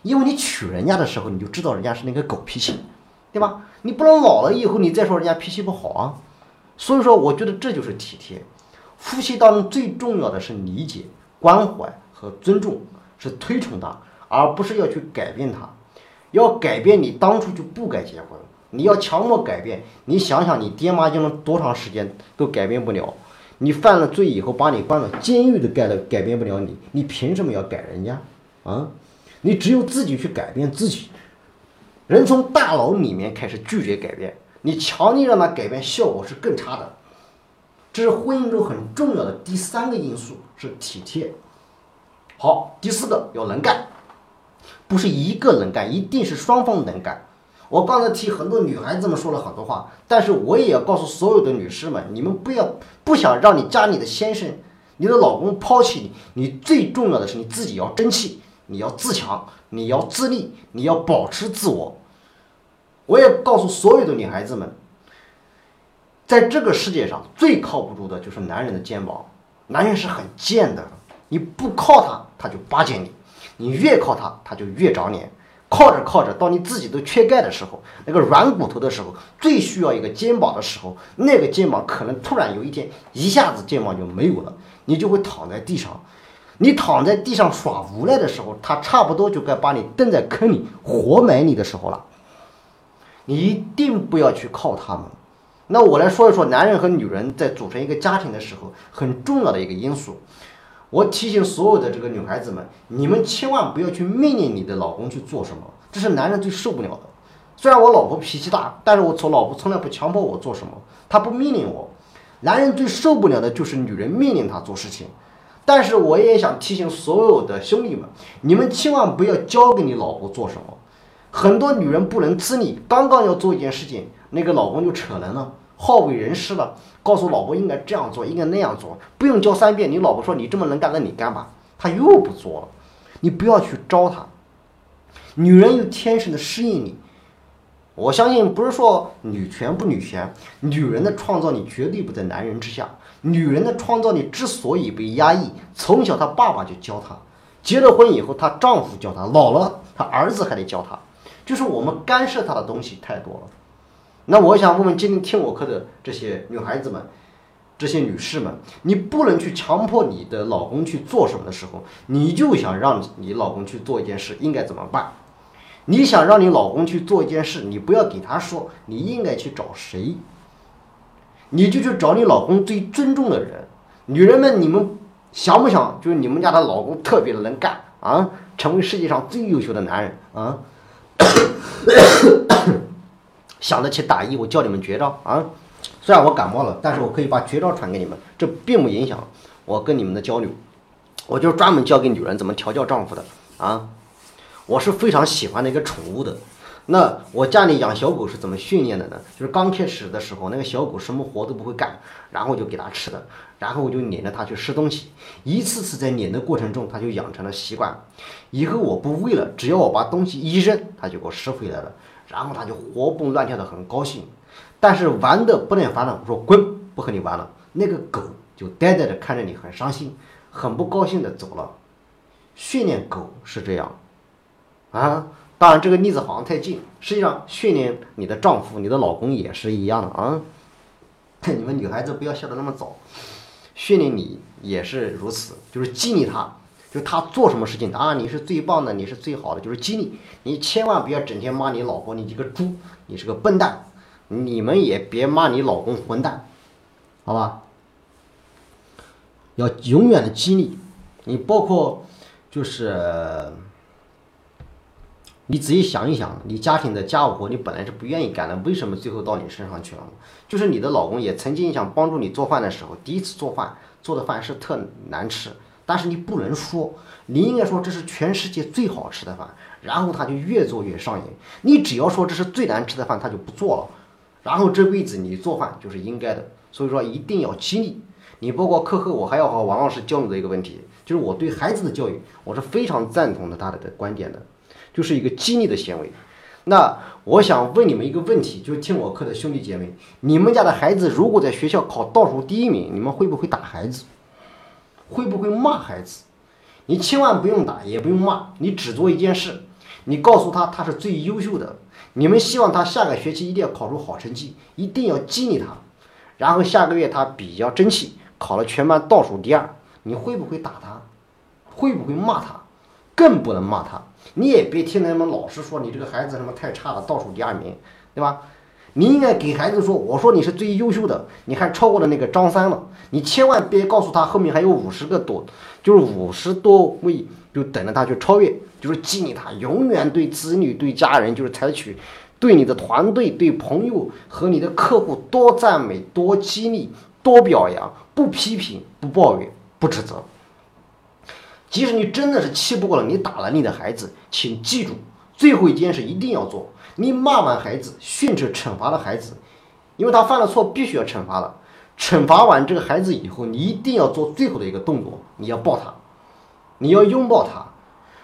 因为你娶人家的时候，你就知道人家是那个狗脾气，对吧？你不能老了以后你再说人家脾气不好啊。所以说，我觉得这就是体贴。夫妻当中最重要的是理解、关怀和尊重，是推崇他，而不是要去改变他。要改变你当初就不该结婚，你要强迫改变，你想想你爹妈用了多长时间都改变不了。你犯了罪以后把你关到监狱都改了改变不了你，你凭什么要改人家啊？你只有自己去改变自己，人从大脑里面开始拒绝改变，你强力让他改变，效果是更差的。这是婚姻中很重要的第三个因素，是体贴。好，第四个要能干，不是一个能干，一定是双方能干。我刚才替很多女孩子们说了很多话，但是我也要告诉所有的女士们，你们不要不想让你家里的先生、你的老公抛弃你，你最重要的是你自己要争气。你要自强，你要自立，你要保持自我。我也告诉所有的女孩子们，在这个世界上最靠不住的就是男人的肩膀。男人是很贱的，你不靠他，他就巴结你；你越靠他，他就越长脸。靠着靠着，到你自己都缺钙的时候，那个软骨头的时候，最需要一个肩膀的时候，那个肩膀可能突然有一天一下子肩膀就没有了，你就会躺在地上。你躺在地上耍无赖的时候，他差不多就该把你蹬在坑里活埋你的时候了。你一定不要去靠他们。那我来说一说男人和女人在组成一个家庭的时候很重要的一个因素。我提醒所有的这个女孩子们，你们千万不要去命令你的老公去做什么，这是男人最受不了的。虽然我老婆脾气大，但是我从老婆从来不强迫我做什么，她不命令我。男人最受不了的就是女人命令他做事情。但是我也想提醒所有的兄弟们，你们千万不要交给你老婆做什么。很多女人不能自理，刚刚要做一件事情，那个老公就扯人了，好为人师了，告诉老婆应该这样做，应该那样做，不用教三遍。你老婆说你这么能干，那你干吧，他又不做了。你不要去招他，女人有天生的适应力。我相信不是说女权不女权，女人的创造力绝对不在男人之下。女人的创造力之所以被压抑，从小她爸爸就教她，结了婚以后她丈夫教她，老了她儿子还得教她，就是我们干涉她的东西太多了。那我想问问今天听我课的这些女孩子们，这些女士们，你不能去强迫你的老公去做什么的时候，你就想让你老公去做一件事，应该怎么办？你想让你老公去做一件事，你不要给他说，你应该去找谁？你就去找你老公最尊重的人。女人们，你们想不想就是你们家的老公特别的能干啊，成为世界上最优秀的男人啊？想得起打一，我教你们绝招啊！虽然我感冒了，但是我可以把绝招传给你们，这并不影响我跟你们的交流。我就专门教给女人怎么调教丈夫的啊！我是非常喜欢那个宠物的。那我家里养小狗是怎么训练的呢？就是刚开始的时候，那个小狗什么活都不会干，然后就给它吃的，然后我就撵着它去吃东西，一次次在撵的过程中，它就养成了习惯。以后我不喂了，只要我把东西一扔，它就给我拾回来了。然后它就活蹦乱跳的很高兴。但是玩的不耐烦了，我说滚，不和你玩了。那个狗就呆呆的看着你，很伤心，很不高兴的走了。训练狗是这样，啊，当然这个例子好像太近，实际上训练你的丈夫、你的老公也是一样的啊。你们女孩子不要笑得那么早，训练你也是如此，就是激励他，就他做什么事情啊，你是最棒的，你是最好的，就是激励你，千万不要整天骂你老婆，你这个猪，你是个笨蛋。你们也别骂你老公混蛋，好吧？要永远的激励你，包括就是你仔细想一想，你家庭的家务活你本来是不愿意干的，为什么最后到你身上去了？就是你的老公也曾经想帮助你做饭的时候，第一次做饭做的饭是特难吃，但是你不能说，你应该说这是全世界最好吃的饭，然后他就越做越上瘾。你只要说这是最难吃的饭，他就不做了。然后这辈子你做饭就是应该的，所以说一定要激励你。包括课后我还要和王老师交流的一个问题，就是我对孩子的教育，我是非常赞同的他的观点的，就是一个激励的行为。那我想问你们一个问题，就听我课的兄弟姐妹，你们家的孩子如果在学校考倒数第一名，你们会不会打孩子？会不会骂孩子？你千万不用打，也不用骂，你只做一件事，你告诉他他是最优秀的。你们希望他下个学期一定要考出好成绩，一定要激励他，然后下个月他比较争气，考了全班倒数第二，你会不会打他？会不会骂他？更不能骂他。你也别听他们老师说你这个孩子什么太差了，倒数第二名，对吧？你应该给孩子说，我说你是最优秀的，你还超过了那个张三了。你千万别告诉他后面还有五十个多，就是五十多位，就等着他去超越。就是激励他，永远对子女、对家人，就是采取对你的团队、对朋友和你的客户多赞美、多激励、多表扬，不批评、不抱怨、不指责。即使你真的是气不过了，你打了你的孩子，请记住，最后一件事一定要做：你骂完孩子，训斥、惩罚了孩子，因为他犯了错，必须要惩罚了。惩罚完这个孩子以后，你一定要做最后的一个动作，你要抱他，你要拥抱他。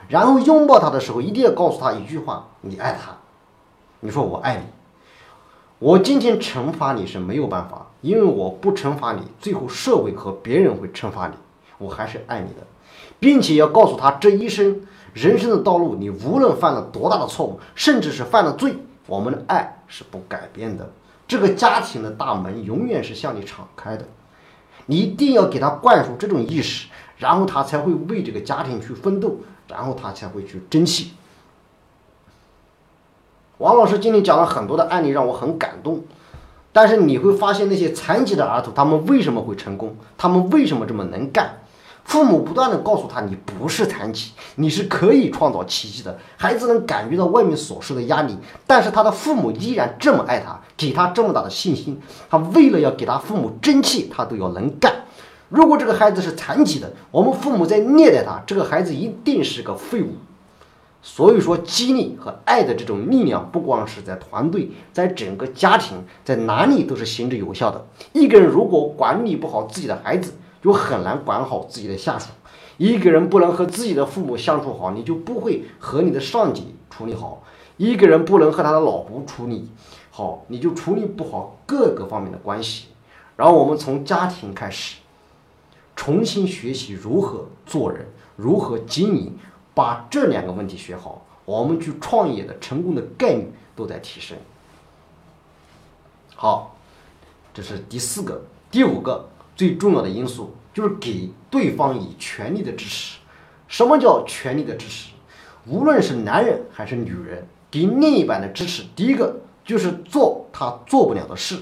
然后拥抱他的时候，一定要告诉他一句话：“你爱他。”你说我爱你。我今天惩罚你是没有办法，因为我不惩罚你，最后社会和别人会惩罚你。我还是爱你的，并且要告诉他这一生人生的道路，你无论犯了多大的错误，甚至是犯了罪，我们的爱是不改变的。这个家庭的大门永远是向你敞开的。你一定要给他灌输这种意识，然后他才会为这个家庭去奋斗。然后他才会去争气。王老师今天讲了很多的案例，让我很感动。但是你会发现，那些残疾的儿童，他们为什么会成功？他们为什么这么能干？父母不断的告诉他，你不是残疾，你是可以创造奇迹的。孩子能感觉到外面所受的压力，但是他的父母依然这么爱他，给他这么大的信心。他为了要给他父母争气，他都要能干。如果这个孩子是残疾的，我们父母在虐待他，这个孩子一定是个废物。所以说，激励和爱的这种力量，不光是在团队，在整个家庭，在哪里都是行之有效的。一个人如果管理不好自己的孩子，就很难管好自己的下属。一个人不能和自己的父母相处好，你就不会和你的上级处理好。一个人不能和他的老婆处理好，你就处理不好各个方面的关系。然后我们从家庭开始。重新学习如何做人，如何经营，把这两个问题学好，我们去创业的成功的概率都在提升。好，这是第四个，第五个最重要的因素就是给对方以全力的支持。什么叫全力的支持？无论是男人还是女人，给另一半的支持，第一个就是做他做不了的事。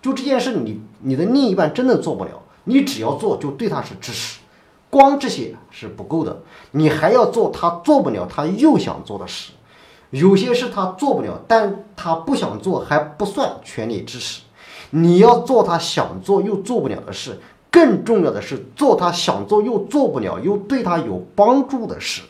就这件事，你你的另一半真的做不了。你只要做，就对他是支持，光这些是不够的，你还要做他做不了，他又想做的事。有些事他做不了，但他不想做还不算全力支持。你要做他想做又做不了的事，更重要的是做他想做又做不了又对他有帮助的事。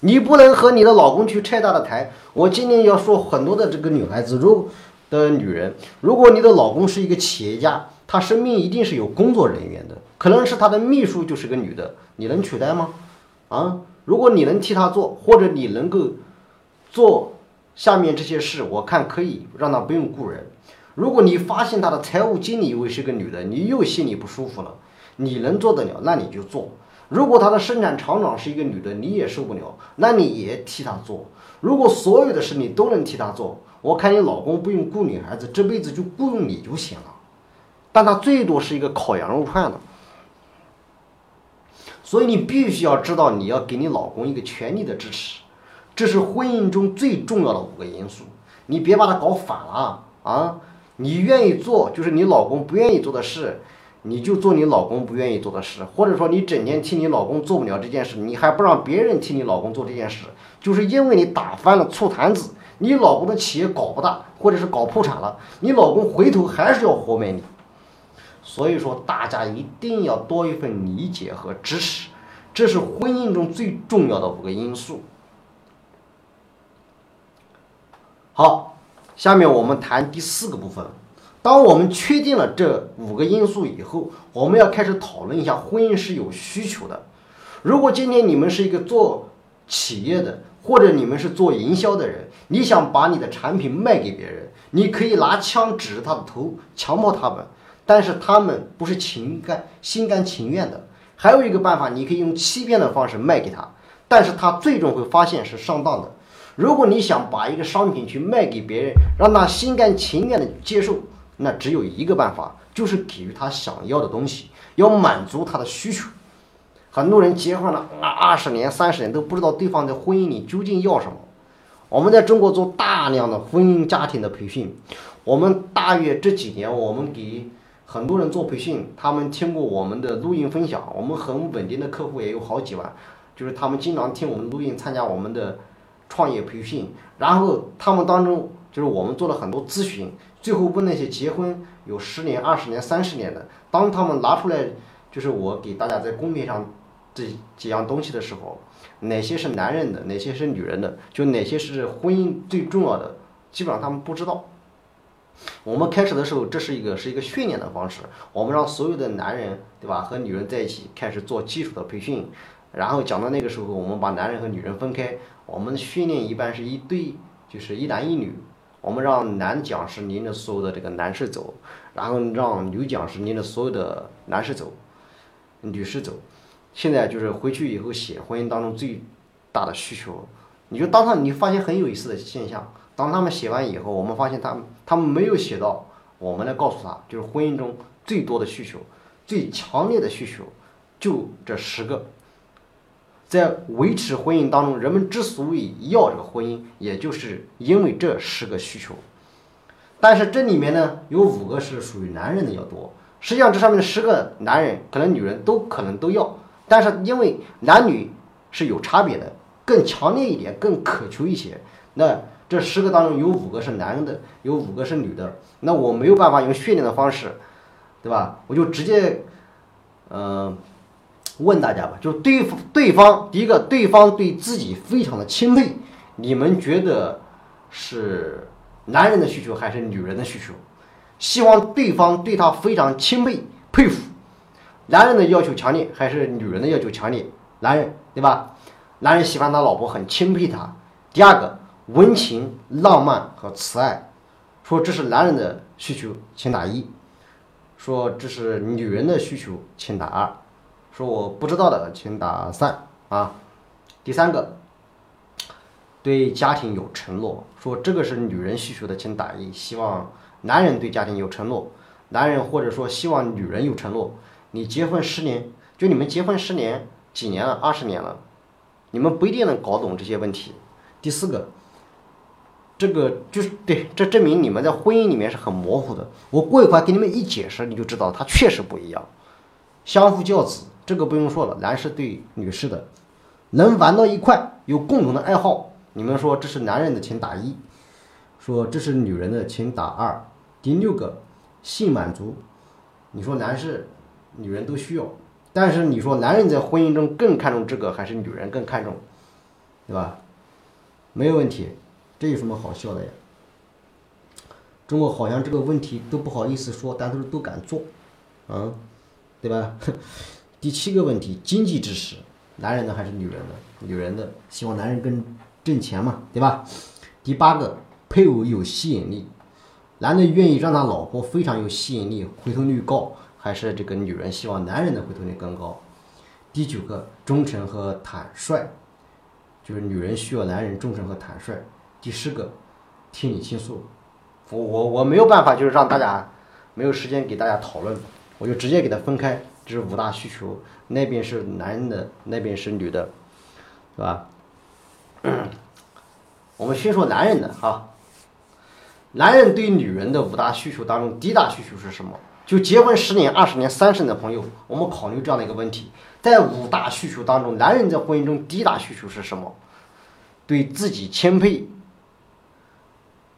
你不能和你的老公去拆他的台。我今天要说很多的这个女孩子，如。的女人，如果你的老公是一个企业家，他身边一定是有工作人员的，可能是他的秘书就是个女的，你能取代吗？啊，如果你能替他做，或者你能够做下面这些事，我看可以让他不用雇人。如果你发现他的财务经理又是个女的，你又心里不舒服了。你能做得了，那你就做。如果他的生产厂长是一个女的，你也受不了，那你也替他做。如果所有的事你都能替他做，我看你老公不用雇女孩子，这辈子就雇佣你就行了。但他最多是一个烤羊肉串的。所以你必须要知道，你要给你老公一个全力的支持，这是婚姻中最重要的五个因素。你别把它搞反了啊！你愿意做，就是你老公不愿意做的事，你就做你老公不愿意做的事，或者说你整天替你老公做不了这件事，你还不让别人替你老公做这件事，就是因为你打翻了醋坛子，你老公的企业搞不大，或者是搞破产了，你老公回头还是要活埋你。所以说，大家一定要多一份理解和支持，这是婚姻中最重要的五个因素。好，下面我们谈第四个部分。当我们确定了这五个因素以后，我们要开始讨论一下婚姻是有需求的。如果今天你们是一个做企业的，或者你们是做营销的人，你想把你的产品卖给别人，你可以拿枪指着他的头，强迫他们。但是他们不是情甘心甘情愿的，还有一个办法，你可以用欺骗的方式卖给他，但是他最终会发现是上当的。如果你想把一个商品去卖给别人，让他心甘情愿的接受，那只有一个办法，就是给予他想要的东西，要满足他的需求。很多人结婚了，二十年、三十年都不知道对方在婚姻里究竟要什么。我们在中国做大量的婚姻家庭的培训，我们大约这几年我们给。很多人做培训，他们听过我们的录音分享，我们很稳定的客户也有好几万，就是他们经常听我们录音，参加我们的创业培训，然后他们当中就是我们做了很多咨询，最后问那些结婚有十年、二十年、三十年的，当他们拿出来就是我给大家在公屏上这几样东西的时候，哪些是男人的，哪些是女人的，就哪些是婚姻最重要的，基本上他们不知道。我们开始的时候，这是一个是一个训练的方式。我们让所有的男人，对吧，和女人在一起开始做基础的培训。然后讲到那个时候，我们把男人和女人分开。我们训练一般是一对，就是一男一女。我们让男讲师领着所有的这个男士走，然后让女讲师领着所有的男士走，女士走。现在就是回去以后写婚姻当中最大的需求，你就当他你发现很有意思的现象。当他们写完以后，我们发现他们他们没有写到，我们来告诉他，就是婚姻中最多的需求，最强烈的需求，就这十个。在维持婚姻当中，人们之所以要这个婚姻，也就是因为这十个需求。但是这里面呢，有五个是属于男人的要多。实际上这上面的十个男人，可能女人都可能都要，但是因为男女是有差别的，更强烈一点，更渴求一些。那这十个当中有五个是男人的，有五个是女的，那我没有办法用训练的方式，对吧？我就直接，嗯，问大家吧，就对对方第一个，对方对自己非常的钦佩，你们觉得是男人的需求还是女人的需求？希望对方对他非常钦佩佩服，男人的要求强烈还是女人的要求强烈？男人对吧？男人喜欢他老婆很钦佩他。第二个。温情、浪漫和慈爱，说这是男人的需求，请打一；说这是女人的需求，请打二；说我不知道的，请打三啊。第三个，对家庭有承诺，说这个是女人需求的，请打一；希望男人对家庭有承诺，男人或者说希望女人有承诺。你结婚十年，就你们结婚十年，几年了？二十年了，你们不一定能搞懂这些问题。第四个。这个就是对，这证明你们在婚姻里面是很模糊的。我过一会儿给你们一解释，你就知道它确实不一样。相夫教子，这个不用说了，男士对女士的，能玩到一块，有共同的爱好，你们说这是男人的，请打一；说这是女人的，请打二。第六个，性满足，你说男士、女人都需要，但是你说男人在婚姻中更看重这个，还是女人更看重，对吧？没有问题。这有什么好笑的呀？中国好像这个问题都不好意思说，但是都敢做，啊，对吧？第七个问题，经济支持，男人的还是女人的？女人的，希望男人更挣钱嘛，对吧？第八个，配偶有吸引力，男的愿意让他老婆非常有吸引力，回头率高，还是这个女人希望男人的回头率更高？第九个，忠诚和坦率，就是女人需要男人忠诚和坦率。第十个，听你倾诉，我我我没有办法，就是让大家没有时间给大家讨论，我就直接给他分开，这是五大需求，那边是男的，那边是女的，是吧？我们先说男人的哈，男人对女人的五大需求当中，第一大需求是什么？就结婚十年、二十年、三十年的朋友，我们考虑这样的一个问题，在五大需求当中，男人在婚姻中第一大需求是什么？对自己谦卑，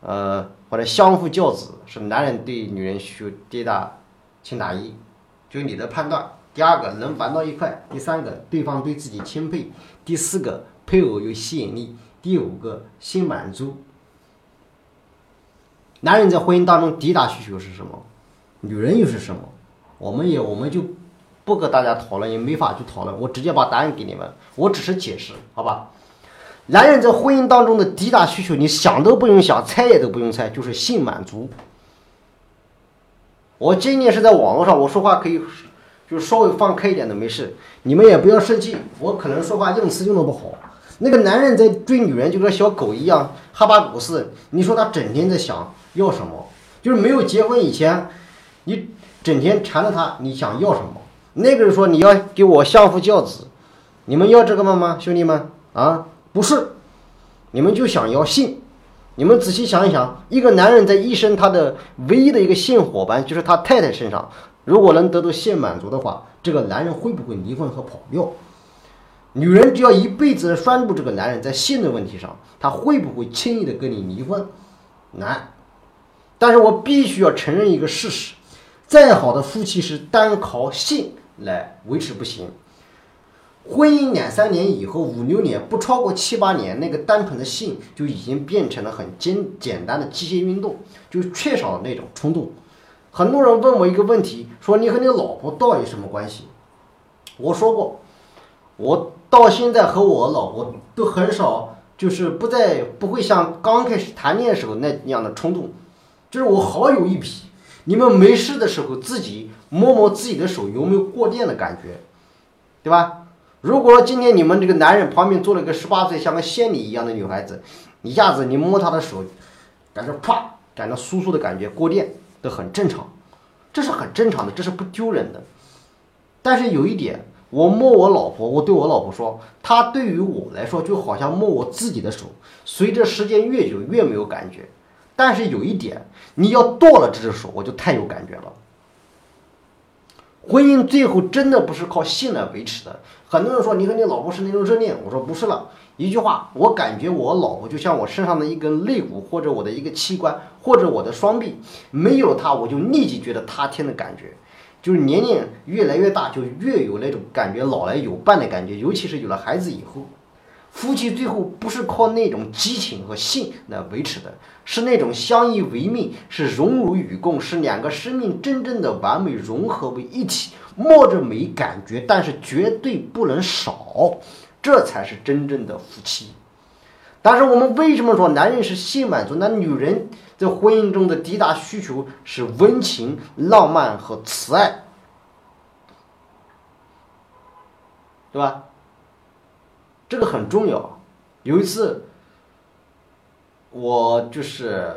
呃，或者相夫教子，是男人对女人需求第一大，请打一，就你的判断。第二个能玩到一块，第三个对方对自己钦佩，第四个配偶有吸引力，第五个心满足。男人在婚姻当中第一大需求是什么？女人又是什么？我们也我们就不跟大家讨论，也没法去讨论。我直接把答案给你们，我只是解释，好吧？男人在婚姻当中的第一大需求，你想都不用想，猜也都不用猜，就是性满足。我今天是在网络上，我说话可以，就稍微放开一点都没事，你们也不要生气。我可能说话用词用的不好。那个男人在追女人，就跟小狗一样，哈巴狗似的。你说他整天在想要什么？就是没有结婚以前。你整天缠着他，你想要什么？那个人说你要给我相夫教子，你们要这个吗？吗，兄弟们啊，不是，你们就想要性。你们仔细想一想，一个男人在一生他的唯一的一个性伙伴就是他太太身上，如果能得到性满足的话，这个男人会不会离婚和跑掉？女人只要一辈子拴住这个男人，在性的问题上，他会不会轻易的跟你离婚？难。但是我必须要承认一个事实。再好的夫妻是单靠性来维持不行，婚姻两三年以后，五六年不超过七八年，那个单纯的性就已经变成了很简简单的机械运动，就缺少那种冲动。很多人问我一个问题，说你和你老婆到底什么关系？我说过，我到现在和我老婆都很少，就是不再不会像刚开始谈恋爱时候那样的冲动，就是我好有一匹。你们没事的时候，自己摸摸自己的手，有没有过电的感觉，对吧？如果说今天你们这个男人旁边坐了一个十八岁像个仙女一样的女孩子，一下子你摸她的手，感觉啪，感到酥酥的感觉，过电都很正常，这是很正常的，这是不丢人的。但是有一点，我摸我老婆，我对我老婆说，她对于我来说就好像摸我自己的手，随着时间越久越没有感觉。但是有一点，你要剁了这只手，我就太有感觉了。婚姻最后真的不是靠性来维持的。很多人说你和你老婆是那种热恋，我说不是了。一句话，我感觉我老婆就像我身上的一根肋骨，或者我的一个器官，或者我的双臂，没有她，我就立即觉得塌天的感觉。就是年龄越来越大，就越有那种感觉，老来有伴的感觉。尤其是有了孩子以后。夫妻最后不是靠那种激情和性来维持的，是那种相依为命，是荣辱与共，是两个生命真正的完美融合为一体，摸着没感觉，但是绝对不能少，这才是真正的夫妻。但是我们为什么说男人是性满足？那女人在婚姻中的第一大需求是温情、浪漫和慈爱，对吧？这个很重要。有一次，我就是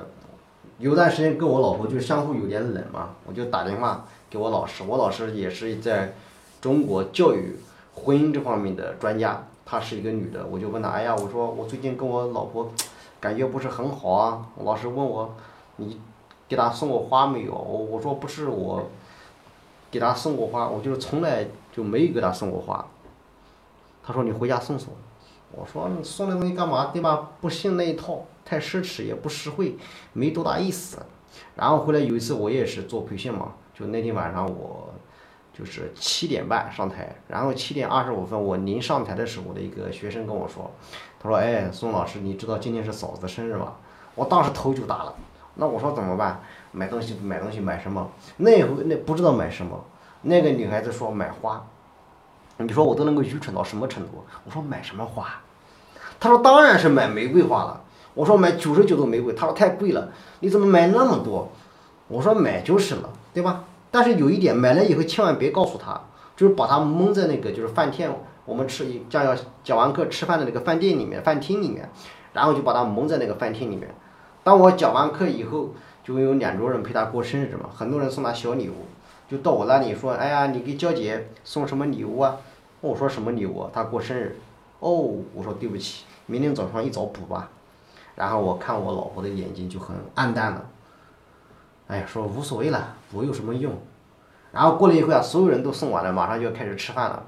有段时间跟我老婆就相互有点冷嘛，我就打电话给我老师。我老师也是在中国教育婚姻这方面的专家，她是一个女的。我就问她：“哎呀，我说我最近跟我老婆感觉不是很好啊。”老师问我：“你给她送过花没有？”我我说：“不是我给她送过花，我就是从来就没给她送过花。”他说：“你回家送送。”我说：“送那东西干嘛？对吧？不信那一套，太奢侈也不实惠，没多大意思。”然后回来有一次，我也是做培训嘛，就那天晚上我就是七点半上台，然后七点二十五分我临上台的时候，我的一个学生跟我说：“他说，哎，宋老师，你知道今天是嫂子的生日吗？”我当时头就大了。那我说怎么办？买东西买东西买什么？那回那不知道买什么。那个女孩子说买花。你说我都能够愚蠢到什么程度？我说买什么花？他说当然是买玫瑰花了。我说买九十九朵玫瑰，他说太贵了，你怎么买那么多？我说买就是了，对吧？但是有一点，买了以后千万别告诉他，就是把他蒙在那个就是饭店，我们吃将要讲完课吃饭的那个饭店里面、饭厅里面，然后就把他蒙在那个饭厅里面。当我讲完课以后，就有两桌人陪他过生日嘛，很多人送他小礼物，就到我那里说：“哎呀，你给娇姐送什么礼物啊？”我说：“什么礼物？他过生日。”哦，我说对不起，明天早上一早补吧。然后我看我老婆的眼睛就很暗淡了，哎呀，说无所谓了，补有什么用？然后过了一会啊，所有人都送完了，马上就要开始吃饭了。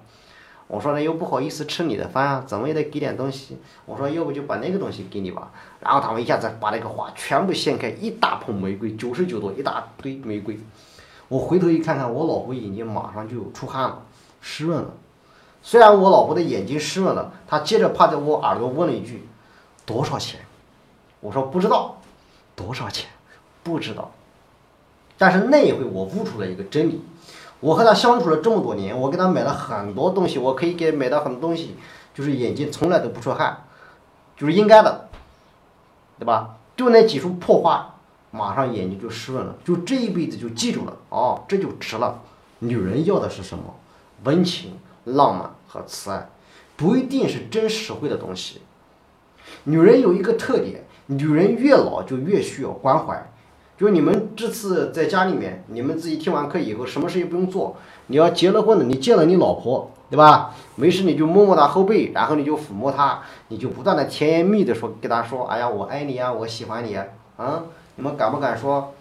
我说呢，又不好意思吃你的饭啊，怎么也得给点东西。我说要不就把那个东西给你吧。然后他们一下子把那个花全部掀开，一大捧玫瑰，九十九朵，一大堆玫瑰。我回头一看看，我老婆眼睛马上就出汗了，湿润了。虽然我老婆的眼睛湿润了，她接着趴在我耳朵问了一句：多少钱？我说不知道，多少钱？不知道。但是那一回我悟出了一个真理，我和他相处了这么多年，我给他买了很多东西，我可以给买到很多东西，就是眼睛从来都不出汗，就是应该的，对吧？就那几束破花，马上眼睛就湿润了，就这一辈子就记住了，哦，这就值了。女人要的是什么？温情、浪漫和慈爱，不一定是真实惠的东西。女人有一个特点。女人越老就越需要关怀，就你们这次在家里面，你们自己听完课以后，什么事也不用做。你要结了婚了，你见了你老婆，对吧？没事你就摸摸她后背，然后你就抚摸她，你就不断的甜言蜜语的说，跟她说，哎呀，我爱你啊，我喜欢你啊，啊，你们敢不敢说？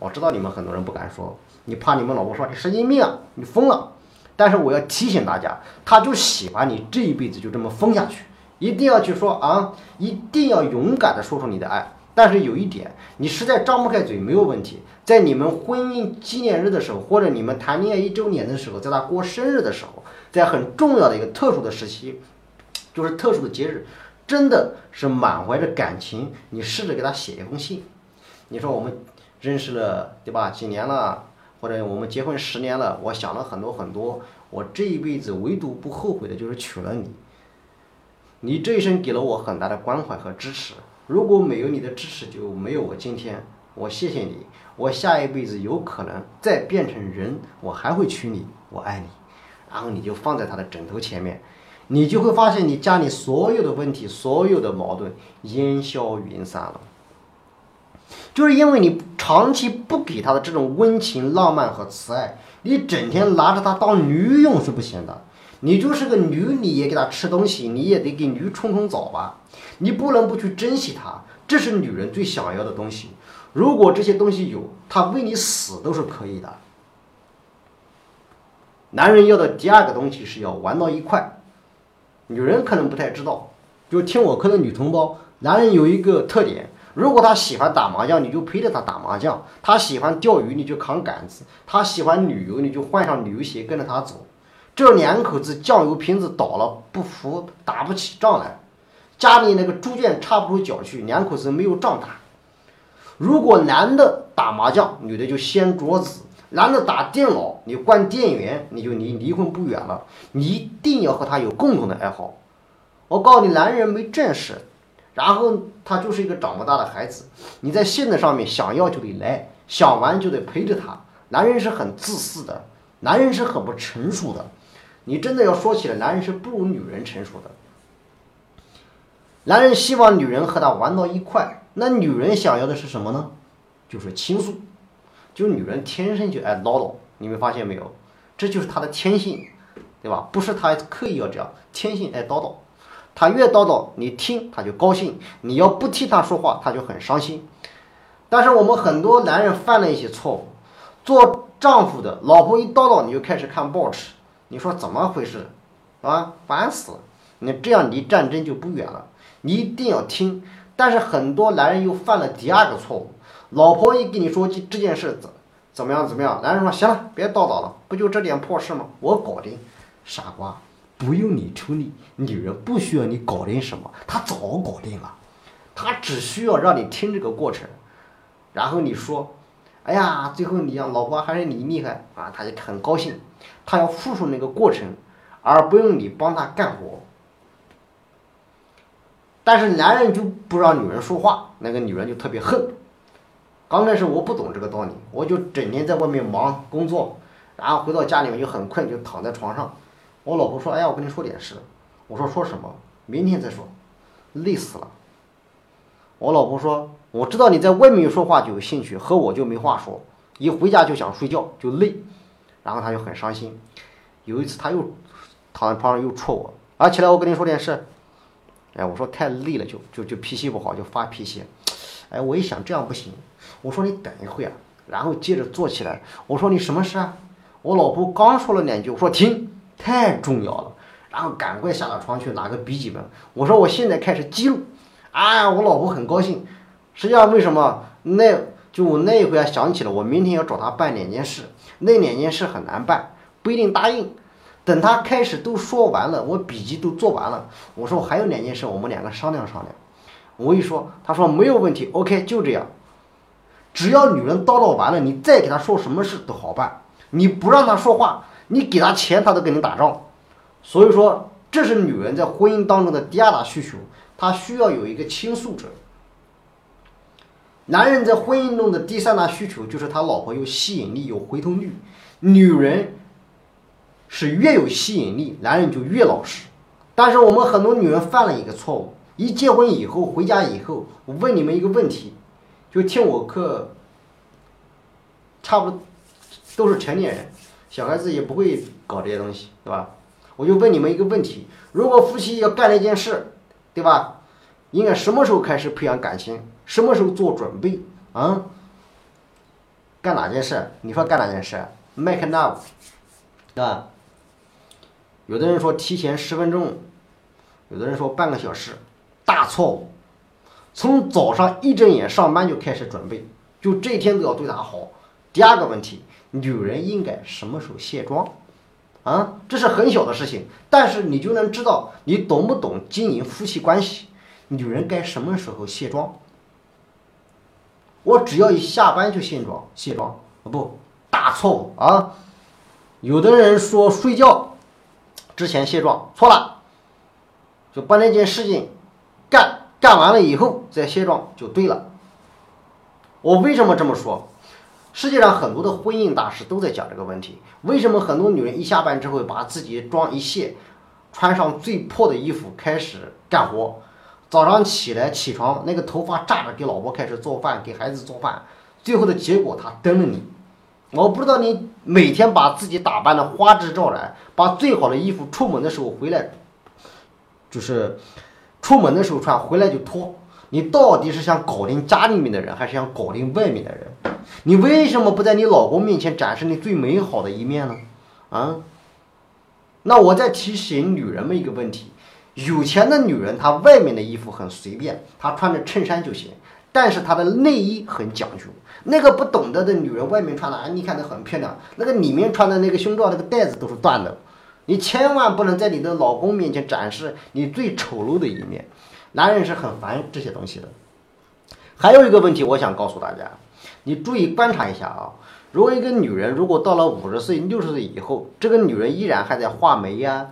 我知道你们很多人不敢说，你怕你们老婆说你神经病啊，你疯了。但是我要提醒大家，他就喜欢你，这一辈子就这么疯下去。一定要去说啊！一定要勇敢的说出你的爱。但是有一点，你实在张不开嘴没有问题。在你们婚姻纪念日的时候，或者你们谈恋爱一周年的时候，在他过生日的时候，在很重要的一个特殊的时期，就是特殊的节日，真的是满怀着感情，你试着给他写一封信。你说我们认识了对吧？几年了，或者我们结婚十年了，我想了很多很多，我这一辈子唯独不后悔的就是娶了你。你这一生给了我很大的关怀和支持，如果没有你的支持，就没有我今天。我谢谢你，我下一辈子有可能再变成人，我还会娶你，我爱你。然后你就放在他的枕头前面，你就会发现你家里所有的问题、所有的矛盾烟消云散了。就是因为你长期不给他的这种温情、浪漫和慈爱，你整天拿着他当驴用是不行的。你就是个驴，你也给他吃东西，你也得给驴冲冲澡吧。你不能不去珍惜它，这是女人最想要的东西。如果这些东西有，她为你死都是可以的。男人要的第二个东西是要玩到一块，女人可能不太知道，就听我课的女同胞，男人有一个特点，如果他喜欢打麻将，你就陪着他打麻将；他喜欢钓鱼，你就扛杆子；他喜欢旅游，你就换上旅游鞋跟着他走。这两口子酱油瓶子倒了不服，打不起仗来，家里那个猪圈插不出脚去，两口子没有仗打。如果男的打麻将，女的就掀桌子；男的打电脑，你关电源，你就离离婚不远了。你一定要和他有共同的爱好。我告诉你，男人没正事，然后他就是一个长不大的孩子。你在性子上面想要就得来，想玩就得陪着他。男人是很自私的，男人是很不成熟的。你真的要说起来，男人是不如女人成熟的。男人希望女人和他玩到一块，那女人想要的是什么呢？就是倾诉。就是女人天生就爱唠叨，你没发现没有？这就是她的天性，对吧？不是她刻意要这样，天性爱叨叨。他越叨叨，你听他就高兴；你要不替他说话，他就很伤心。但是我们很多男人犯了一些错误，做丈夫的，老婆一叨叨，你就开始看报纸。你说怎么回事，啊，烦死了！你这样离战争就不远了。你一定要听，但是很多男人又犯了第二个错误。老婆一跟你说这这件事怎怎么样怎么样，男人说行了，别叨叨了，不就这点破事吗？我搞定。傻瓜，不用你出力，女人不需要你搞定什么，她早搞定了，她只需要让你听这个过程，然后你说。哎呀，最后你让老婆还是你厉害啊，他就很高兴，他要付出那个过程，而不用你帮他干活。但是男人就不让女人说话，那个女人就特别恨。刚开始我不懂这个道理，我就整天在外面忙工作，然后回到家里面就很困，就躺在床上。我老婆说：“哎呀，我跟你说点事。”我说：“说什么？明天再说。”累死了。我老婆说：“我知道你在外面说话就有兴趣，和我就没话说。一回家就想睡觉，就累。”然后她就很伤心。有一次，她又躺在床上又戳我：“啊，起来，我跟你说点事。”哎，我说太累了，就就就脾气不好，就发脾气。哎，我一想这样不行，我说你等一会啊，然后接着坐起来。我说你什么事啊？我老婆刚说了两句，我说停，太重要了。然后赶快下了床去拿个笔记本。我说我现在开始记录。啊，我老婆很高兴。实际上为什么？那就我那一回啊想起了，我明天要找他办两件事，那两件事很难办，不一定答应。等他开始都说完了，我笔记都做完了。我说我还有两件事，我们两个商量商量。我一说，他说没有问题，OK，就这样。只要女人叨叨完了，你再给她说什么事都好办。你不让她说话，你给他钱，他都跟你打仗。所以说，这是女人在婚姻当中的第二大需求，她需要有一个倾诉者。男人在婚姻中的第三大需求就是他老婆有吸引力、有回头率。女人。是越有吸引力，男人就越老实。但是我们很多女人犯了一个错误：一结婚以后，回家以后，我问你们一个问题，就听我课，差不多都是成年人，小孩子也不会搞这些东西，对吧？我就问你们一个问题：如果夫妻要干一件事，对吧？应该什么时候开始培养感情？什么时候做准备？啊？干哪件事？你说干哪件事？Make love，对吧？有的人说提前十分钟，有的人说半个小时，大错误。从早上一睁眼上班就开始准备，就这一天都要对她好。第二个问题，女人应该什么时候卸妆？啊，这是很小的事情，但是你就能知道你懂不懂经营夫妻关系。女人该什么时候卸妆？我只要一下班就卸妆，卸妆啊不，大错误啊！有的人说睡觉。之前卸妆错了，就把那件事情干干完了以后再卸妆就对了。我为什么这么说？世界上很多的婚姻大师都在讲这个问题。为什么很多女人一下班之后把自己妆一卸，穿上最破的衣服开始干活？早上起来起床那个头发炸着给老婆开始做饭给孩子做饭，最后的结果他蹬了你。我不知道你每天把自己打扮的花枝招展，把最好的衣服出门的时候回来，就是出门的时候穿，回来就脱。你到底是想搞定家里面的人，还是想搞定外面的人？你为什么不在你老公面前展示你最美好的一面呢？啊？那我再提醒女人们一个问题：有钱的女人，她外面的衣服很随便，她穿着衬衫就行，但是她的内衣很讲究。那个不懂得的女人，外面穿的啊，你看的很漂亮，那个里面穿的那个胸罩那个带子都是断的，你千万不能在你的老公面前展示你最丑陋的一面，男人是很烦这些东西的。还有一个问题，我想告诉大家，你注意观察一下啊，如果一个女人如果到了五十岁、六十岁以后，这个女人依然还在画眉呀，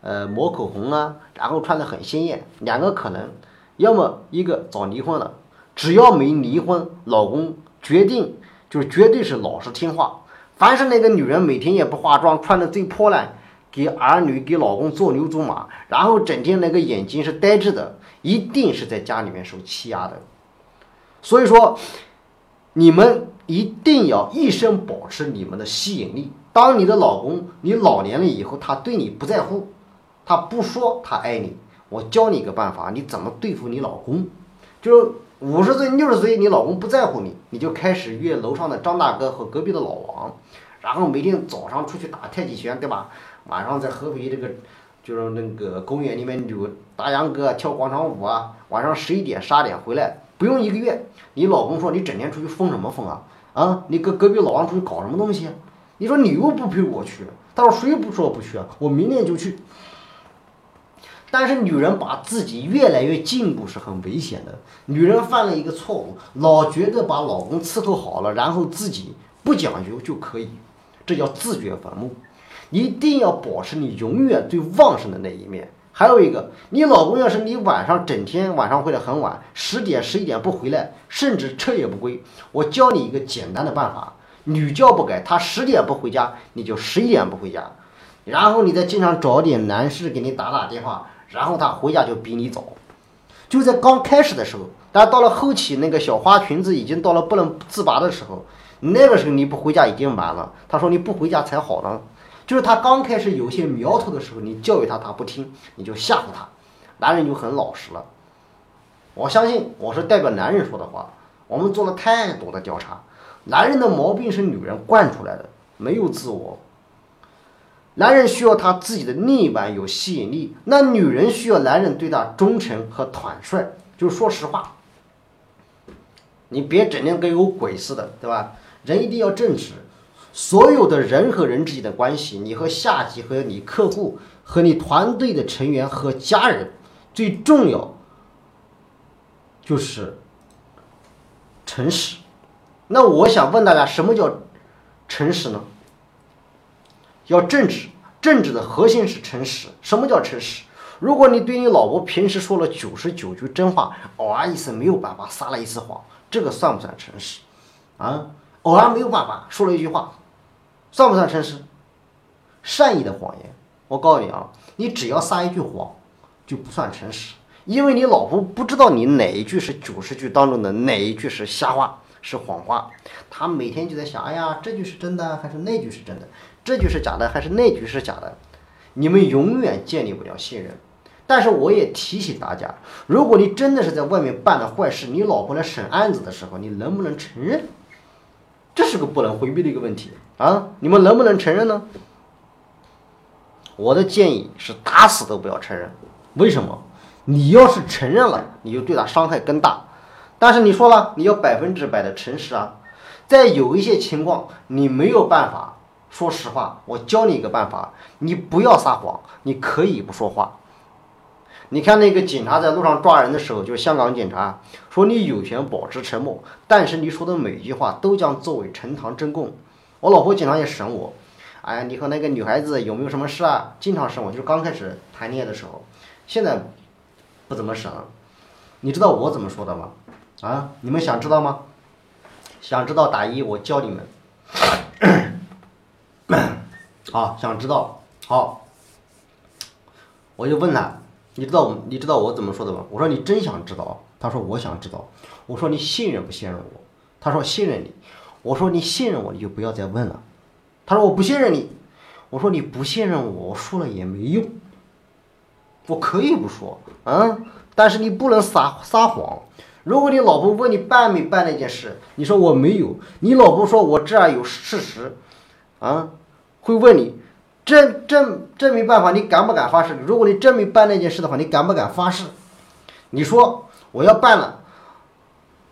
呃，抹口红啊，然后穿的很鲜艳，两个可能，要么一个早离婚了，只要没离婚，老公。决定就是绝对是老实听话。凡是那个女人每天也不化妆，穿的最破烂，给儿女给老公做牛做马，然后整天那个眼睛是呆滞的，一定是在家里面受欺压的。所以说，你们一定要一生保持你们的吸引力。当你的老公你老年了以后，他对你不在乎，他不说他爱你，我教你一个办法，你怎么对付你老公，就是。五十岁、六十岁，你老公不在乎你，你就开始约楼上的张大哥和隔壁的老王，然后每天早上出去打太极拳，对吧？晚上在合肥这个就是那个公园里面就大秧歌、跳广场舞啊。晚上十一点、十二点回来，不用一个月，你老公说你整天出去疯什么疯啊？啊，你跟隔壁老王出去搞什么东西？你说你又不陪我去，他说谁不说不去啊？我明天就去。但是女人把自己越来越进步是很危险的。女人犯了一个错误，老觉得把老公伺候好了，然后自己不讲究就可以，这叫自掘坟墓。一定要保持你永远最旺盛的那一面，还有一个，你老公要是你晚上整天晚上回来很晚，十点十一点不回来，甚至彻夜不归，我教你一个简单的办法，屡教不改，他十点不回家，你就十一点不回家，然后你再经常找点男士给你打打电话，然后他回家就比你早。就在刚开始的时候，但到了后期，那个小花裙子已经到了不能自拔的时候，那个时候你不回家已经晚了。他说你不回家才好呢。就是他刚开始有些苗头的时候，你教育他，他不听，你就吓唬他，男人就很老实了。我相信我是代表男人说的话。我们做了太多的调查，男人的毛病是女人惯出来的，没有自我。男人需要他自己的另一半有吸引力，那女人需要男人对她忠诚和坦率。就是说实话，你别整天跟有鬼似的，对吧？人一定要正直。所有的人和人之间的关系，你和下级、和你客户、和你团队的成员和家人，最重要就是诚实。那我想问大家，什么叫诚实呢？要正直，正直的核心是诚实。什么叫诚实？如果你对你老婆平时说了九十九句真话，偶尔一次没有办法撒了一次谎，这个算不算诚实？啊，偶尔没有办法说了一句话。算不算诚实？善意的谎言，我告诉你啊，你只要撒一句谎，就不算诚实，因为你老婆不知道你哪一句是九十句当中的哪一句是瞎话，是谎话。她每天就在想，哎呀，这句是真的还是那句是真的？这句是假的还是那句是假的？你们永远建立不了信任。但是我也提醒大家，如果你真的是在外面办了坏事，你老婆来审案子的时候，你能不能承认？这是个不能回避的一个问题。啊，你们能不能承认呢？我的建议是打死都不要承认。为什么？你要是承认了，你就对他伤害更大。但是你说了，你要百分之百的诚实啊。在有一些情况，你没有办法说实话。我教你一个办法，你不要撒谎，你可以不说话。你看那个警察在路上抓人的时候，就香港警察说你有权保持沉默，但是你说的每一句话都将作为呈堂证供。我老婆经常也审我，哎呀，你和那个女孩子有没有什么事啊？经常审我，就是刚开始谈恋爱的时候，现在不怎么审了。你知道我怎么说的吗？啊，你们想知道吗？想知道打一，我教你们。好，想知道，好，我就问他，你知道你知道我怎么说的吗？我说你真想知道？他说我想知道。我说你信任不信任我？他说信任你。我说你信任我，你就不要再问了。他说我不信任你。我说你不信任我，我说了也没用。我可以不说，啊，但是你不能撒撒谎。如果你老婆问你办没办那件事，你说我没有。你老婆说我这儿有事实，啊，会问你，真真真没办法，你敢不敢发誓？如果你真没办那件事的话，你敢不敢发誓？你说我要办了，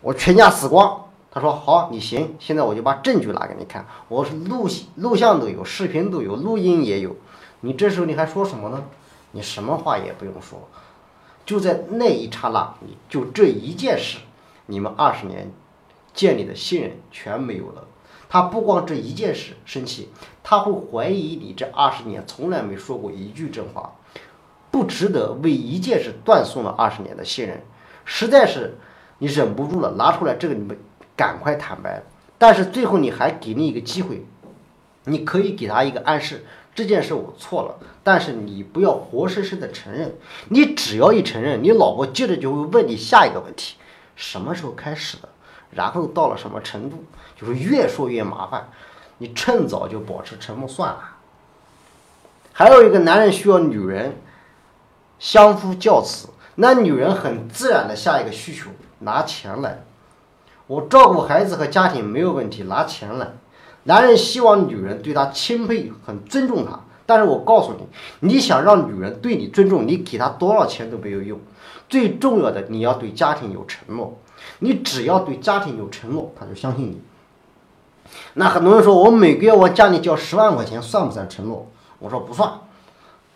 我全家死光。他说好，你行，现在我就把证据拿给你看，我是录录像都有，视频都有，录音也有。你这时候你还说什么呢？你什么话也不用说，就在那一刹那，你就这一件事，你们二十年建立的信任全没有了。他不光这一件事生气，他会怀疑你这二十年从来没说过一句真话，不值得为一件事断送了二十年的信任。实在是你忍不住了，拿出来这个你们。赶快坦白，但是最后你还给你一个机会，你可以给他一个暗示，这件事我错了，但是你不要活生生的承认，你只要一承认，你老婆接着就会问你下一个问题，什么时候开始的，然后到了什么程度，就是越说越麻烦，你趁早就保持沉默算了。还有一个男人需要女人相夫教子，那女人很自然的下一个需求拿钱来。我照顾孩子和家庭没有问题，拿钱来。男人希望女人对他钦佩，很尊重他。但是我告诉你，你想让女人对你尊重，你给她多少钱都没有用。最重要的，你要对家庭有承诺。你只要对家庭有承诺，他就相信你。那很多人说我每个月我家里交十万块钱，算不算承诺？我说不算。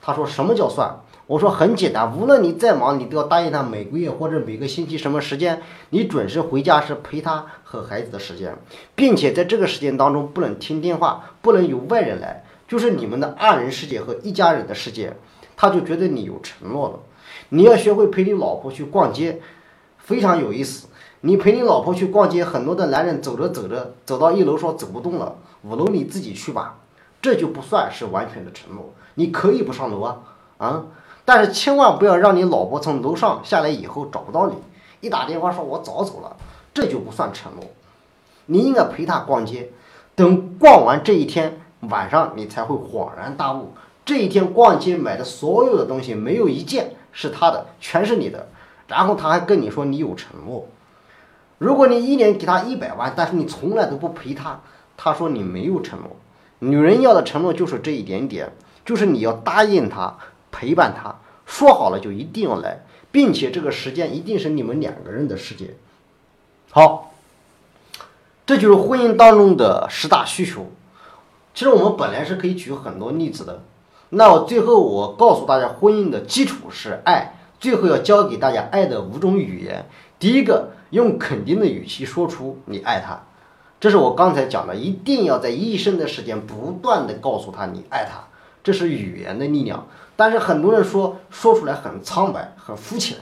他说什么叫算？我说很简单，无论你再忙，你都要答应他每个月或者每个星期什么时间，你准时回家是陪他和孩子的时间，并且在这个时间当中不能听电话，不能有外人来，就是你们的二人世界和一家人的世界。他就觉得你有承诺了。你要学会陪你老婆去逛街，非常有意思。你陪你老婆去逛街，很多的男人走着走着走到一楼说走不动了，五楼你自己去吧，这就不算是完全的承诺。你可以不上楼啊，啊，但是千万不要让你老婆从楼上下来以后找不到你，一打电话说我早走了，这就不算承诺。你应该陪她逛街，等逛完这一天晚上，你才会恍然大悟，这一天逛街买的所有的东西没有一件是她的，全是你的。然后他还跟你说你有承诺。如果你一年给他一百万，但是你从来都不陪他，他说你没有承诺。女人要的承诺就是这一点点，就是你要答应他，陪伴他，说好了就一定要来，并且这个时间一定是你们两个人的时间。好，这就是婚姻当中的十大需求。其实我们本来是可以举很多例子的，那我最后我告诉大家，婚姻的基础是爱，最后要教给大家爱的五种语言。第一个。用肯定的语气说出你爱他，这是我刚才讲的，一定要在一生的时间不断的告诉他你爱他，这是语言的力量。但是很多人说说出来很苍白、很肤浅，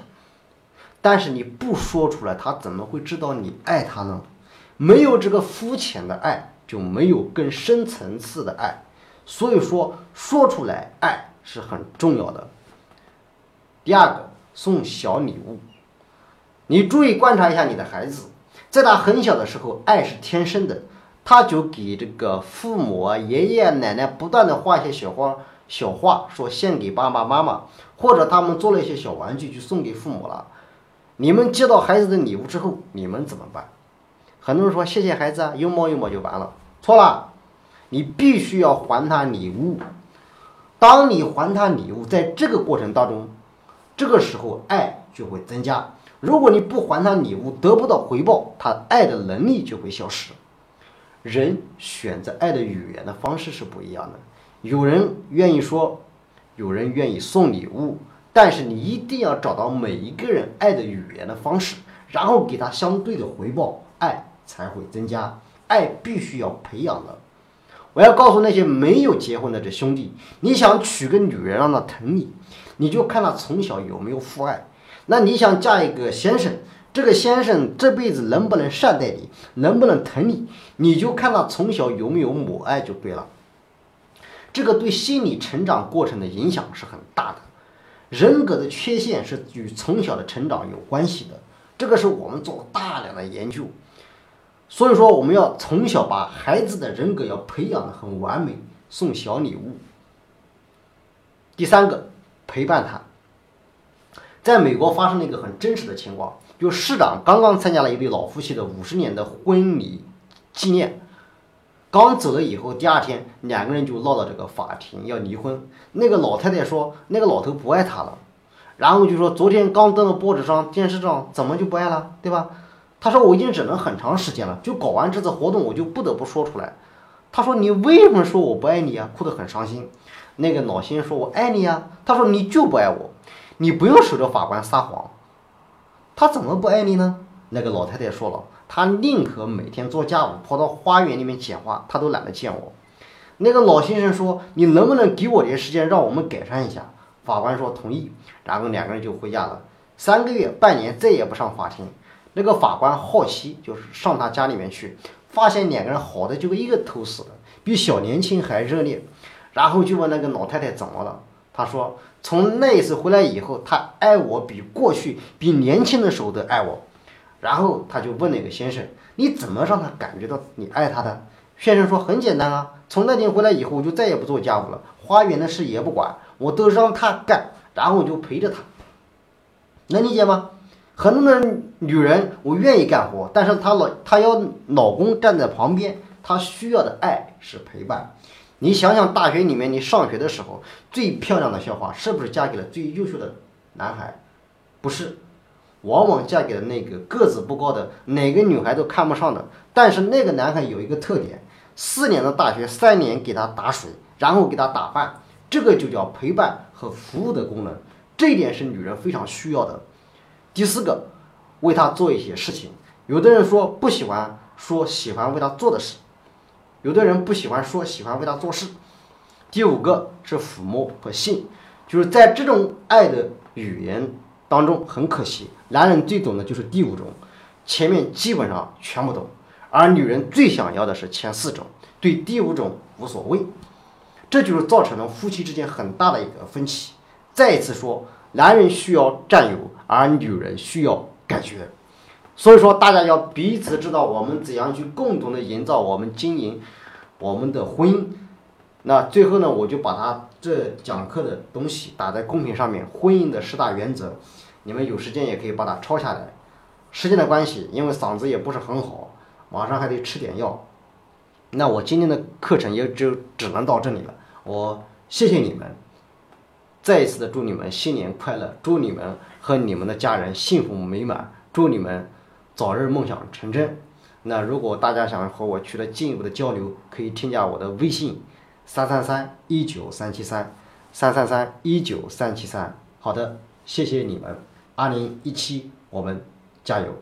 但是你不说出来，他怎么会知道你爱他呢？没有这个肤浅的爱，就没有更深层次的爱。所以说，说出来爱是很重要的。第二个，送小礼物。你注意观察一下你的孩子，在他很小的时候，爱是天生的，他就给这个父母啊、爷爷奶奶不断的画一些小花、小画，说献给爸爸妈妈，或者他们做了一些小玩具，就送给父母了。你们接到孩子的礼物之后，你们怎么办？很多人说谢谢孩子啊，拥抱拥抱就完了，错了，你必须要还他礼物。当你还他礼物，在这个过程当中，这个时候爱就会增加。如果你不还他礼物，得不到回报，他爱的能力就会消失。人选择爱的语言的方式是不一样的，有人愿意说，有人愿意送礼物，但是你一定要找到每一个人爱的语言的方式，然后给他相对的回报，爱才会增加。爱必须要培养的。我要告诉那些没有结婚的这兄弟，你想娶个女人让她疼你，你就看她从小有没有父爱。那你想嫁一个先生，这个先生这辈子能不能善待你，能不能疼你，你就看他从小有没有母爱就对了。这个对心理成长过程的影响是很大的，人格的缺陷是与从小的成长有关系的，这个是我们做了大量的研究。所以说，我们要从小把孩子的人格要培养的很完美，送小礼物。第三个，陪伴他。在美国发生了一个很真实的情况，就市长刚刚参加了一对老夫妻的五十年的婚礼纪念，刚走了以后，第二天两个人就闹到这个法庭要离婚。那个老太太说，那个老头不爱她了，然后就说昨天刚登了报纸上、电视上，怎么就不爱了，对吧？他说我已经忍了很长时间了，就搞完这次活动，我就不得不说出来。他说你为什么说我不爱你啊？哭得很伤心。那个老先生说，我爱你呀。他说你就不爱我。你不用守着法官撒谎，他怎么不爱你呢？那个老太太说了，他宁可每天做家务，跑到花园里面捡花，他都懒得见我。那个老先生说：“你能不能给我点时间，让我们改善一下？”法官说同意，然后两个人就回家了。三个月、半年再也不上法庭。那个法官好奇，就是上他家里面去，发现两个人好的就跟一个头似的，比小年轻还热烈。然后就问那个老太太怎么了，他说。从那一次回来以后，他爱我比过去比年轻的时候都爱我。然后他就问那个先生：“你怎么让他感觉到你爱他的？”先生说：“很简单啊，从那天回来以后，我就再也不做家务了，花园的事也不管，我都让他干，然后我就陪着他。能理解吗？很多的女人，我愿意干活，但是她老她要老公站在旁边，她需要的爱是陪伴。”你想想，大学里面你上学的时候，最漂亮的校花是不是嫁给了最优秀的男孩？不是，往往嫁给了那个个子不高的，哪个女孩都看不上的。但是那个男孩有一个特点，四年的大学，三年给他打水，然后给他打饭，这个就叫陪伴和服务的功能。这一点是女人非常需要的。第四个，为他做一些事情。有的人说不喜欢说喜欢为他做的事。有的人不喜欢说，喜欢为他做事。第五个是抚摸和性，就是在这种爱的语言当中，很可惜，男人最懂的就是第五种，前面基本上全部懂，而女人最想要的是前四种，对第五种无所谓，这就是造成了夫妻之间很大的一个分歧。再一次说，男人需要占有，而女人需要感觉。所以说，大家要彼此知道我们怎样去共同的营造我们经营我们的婚姻。那最后呢，我就把他这讲课的东西打在公屏上面，婚姻的十大原则，你们有时间也可以把它抄下来。时间的关系，因为嗓子也不是很好，马上还得吃点药。那我今天的课程也就只能到这里了。我谢谢你们，再一次的祝你们新年快乐，祝你们和你们的家人幸福美满，祝你们早日梦想成真。那如果大家想和我取得进一步的交流，可以添加我的微信。三三三一九三七三，三三三一九三七三。好的，谢谢你们。二零一七，我们加油！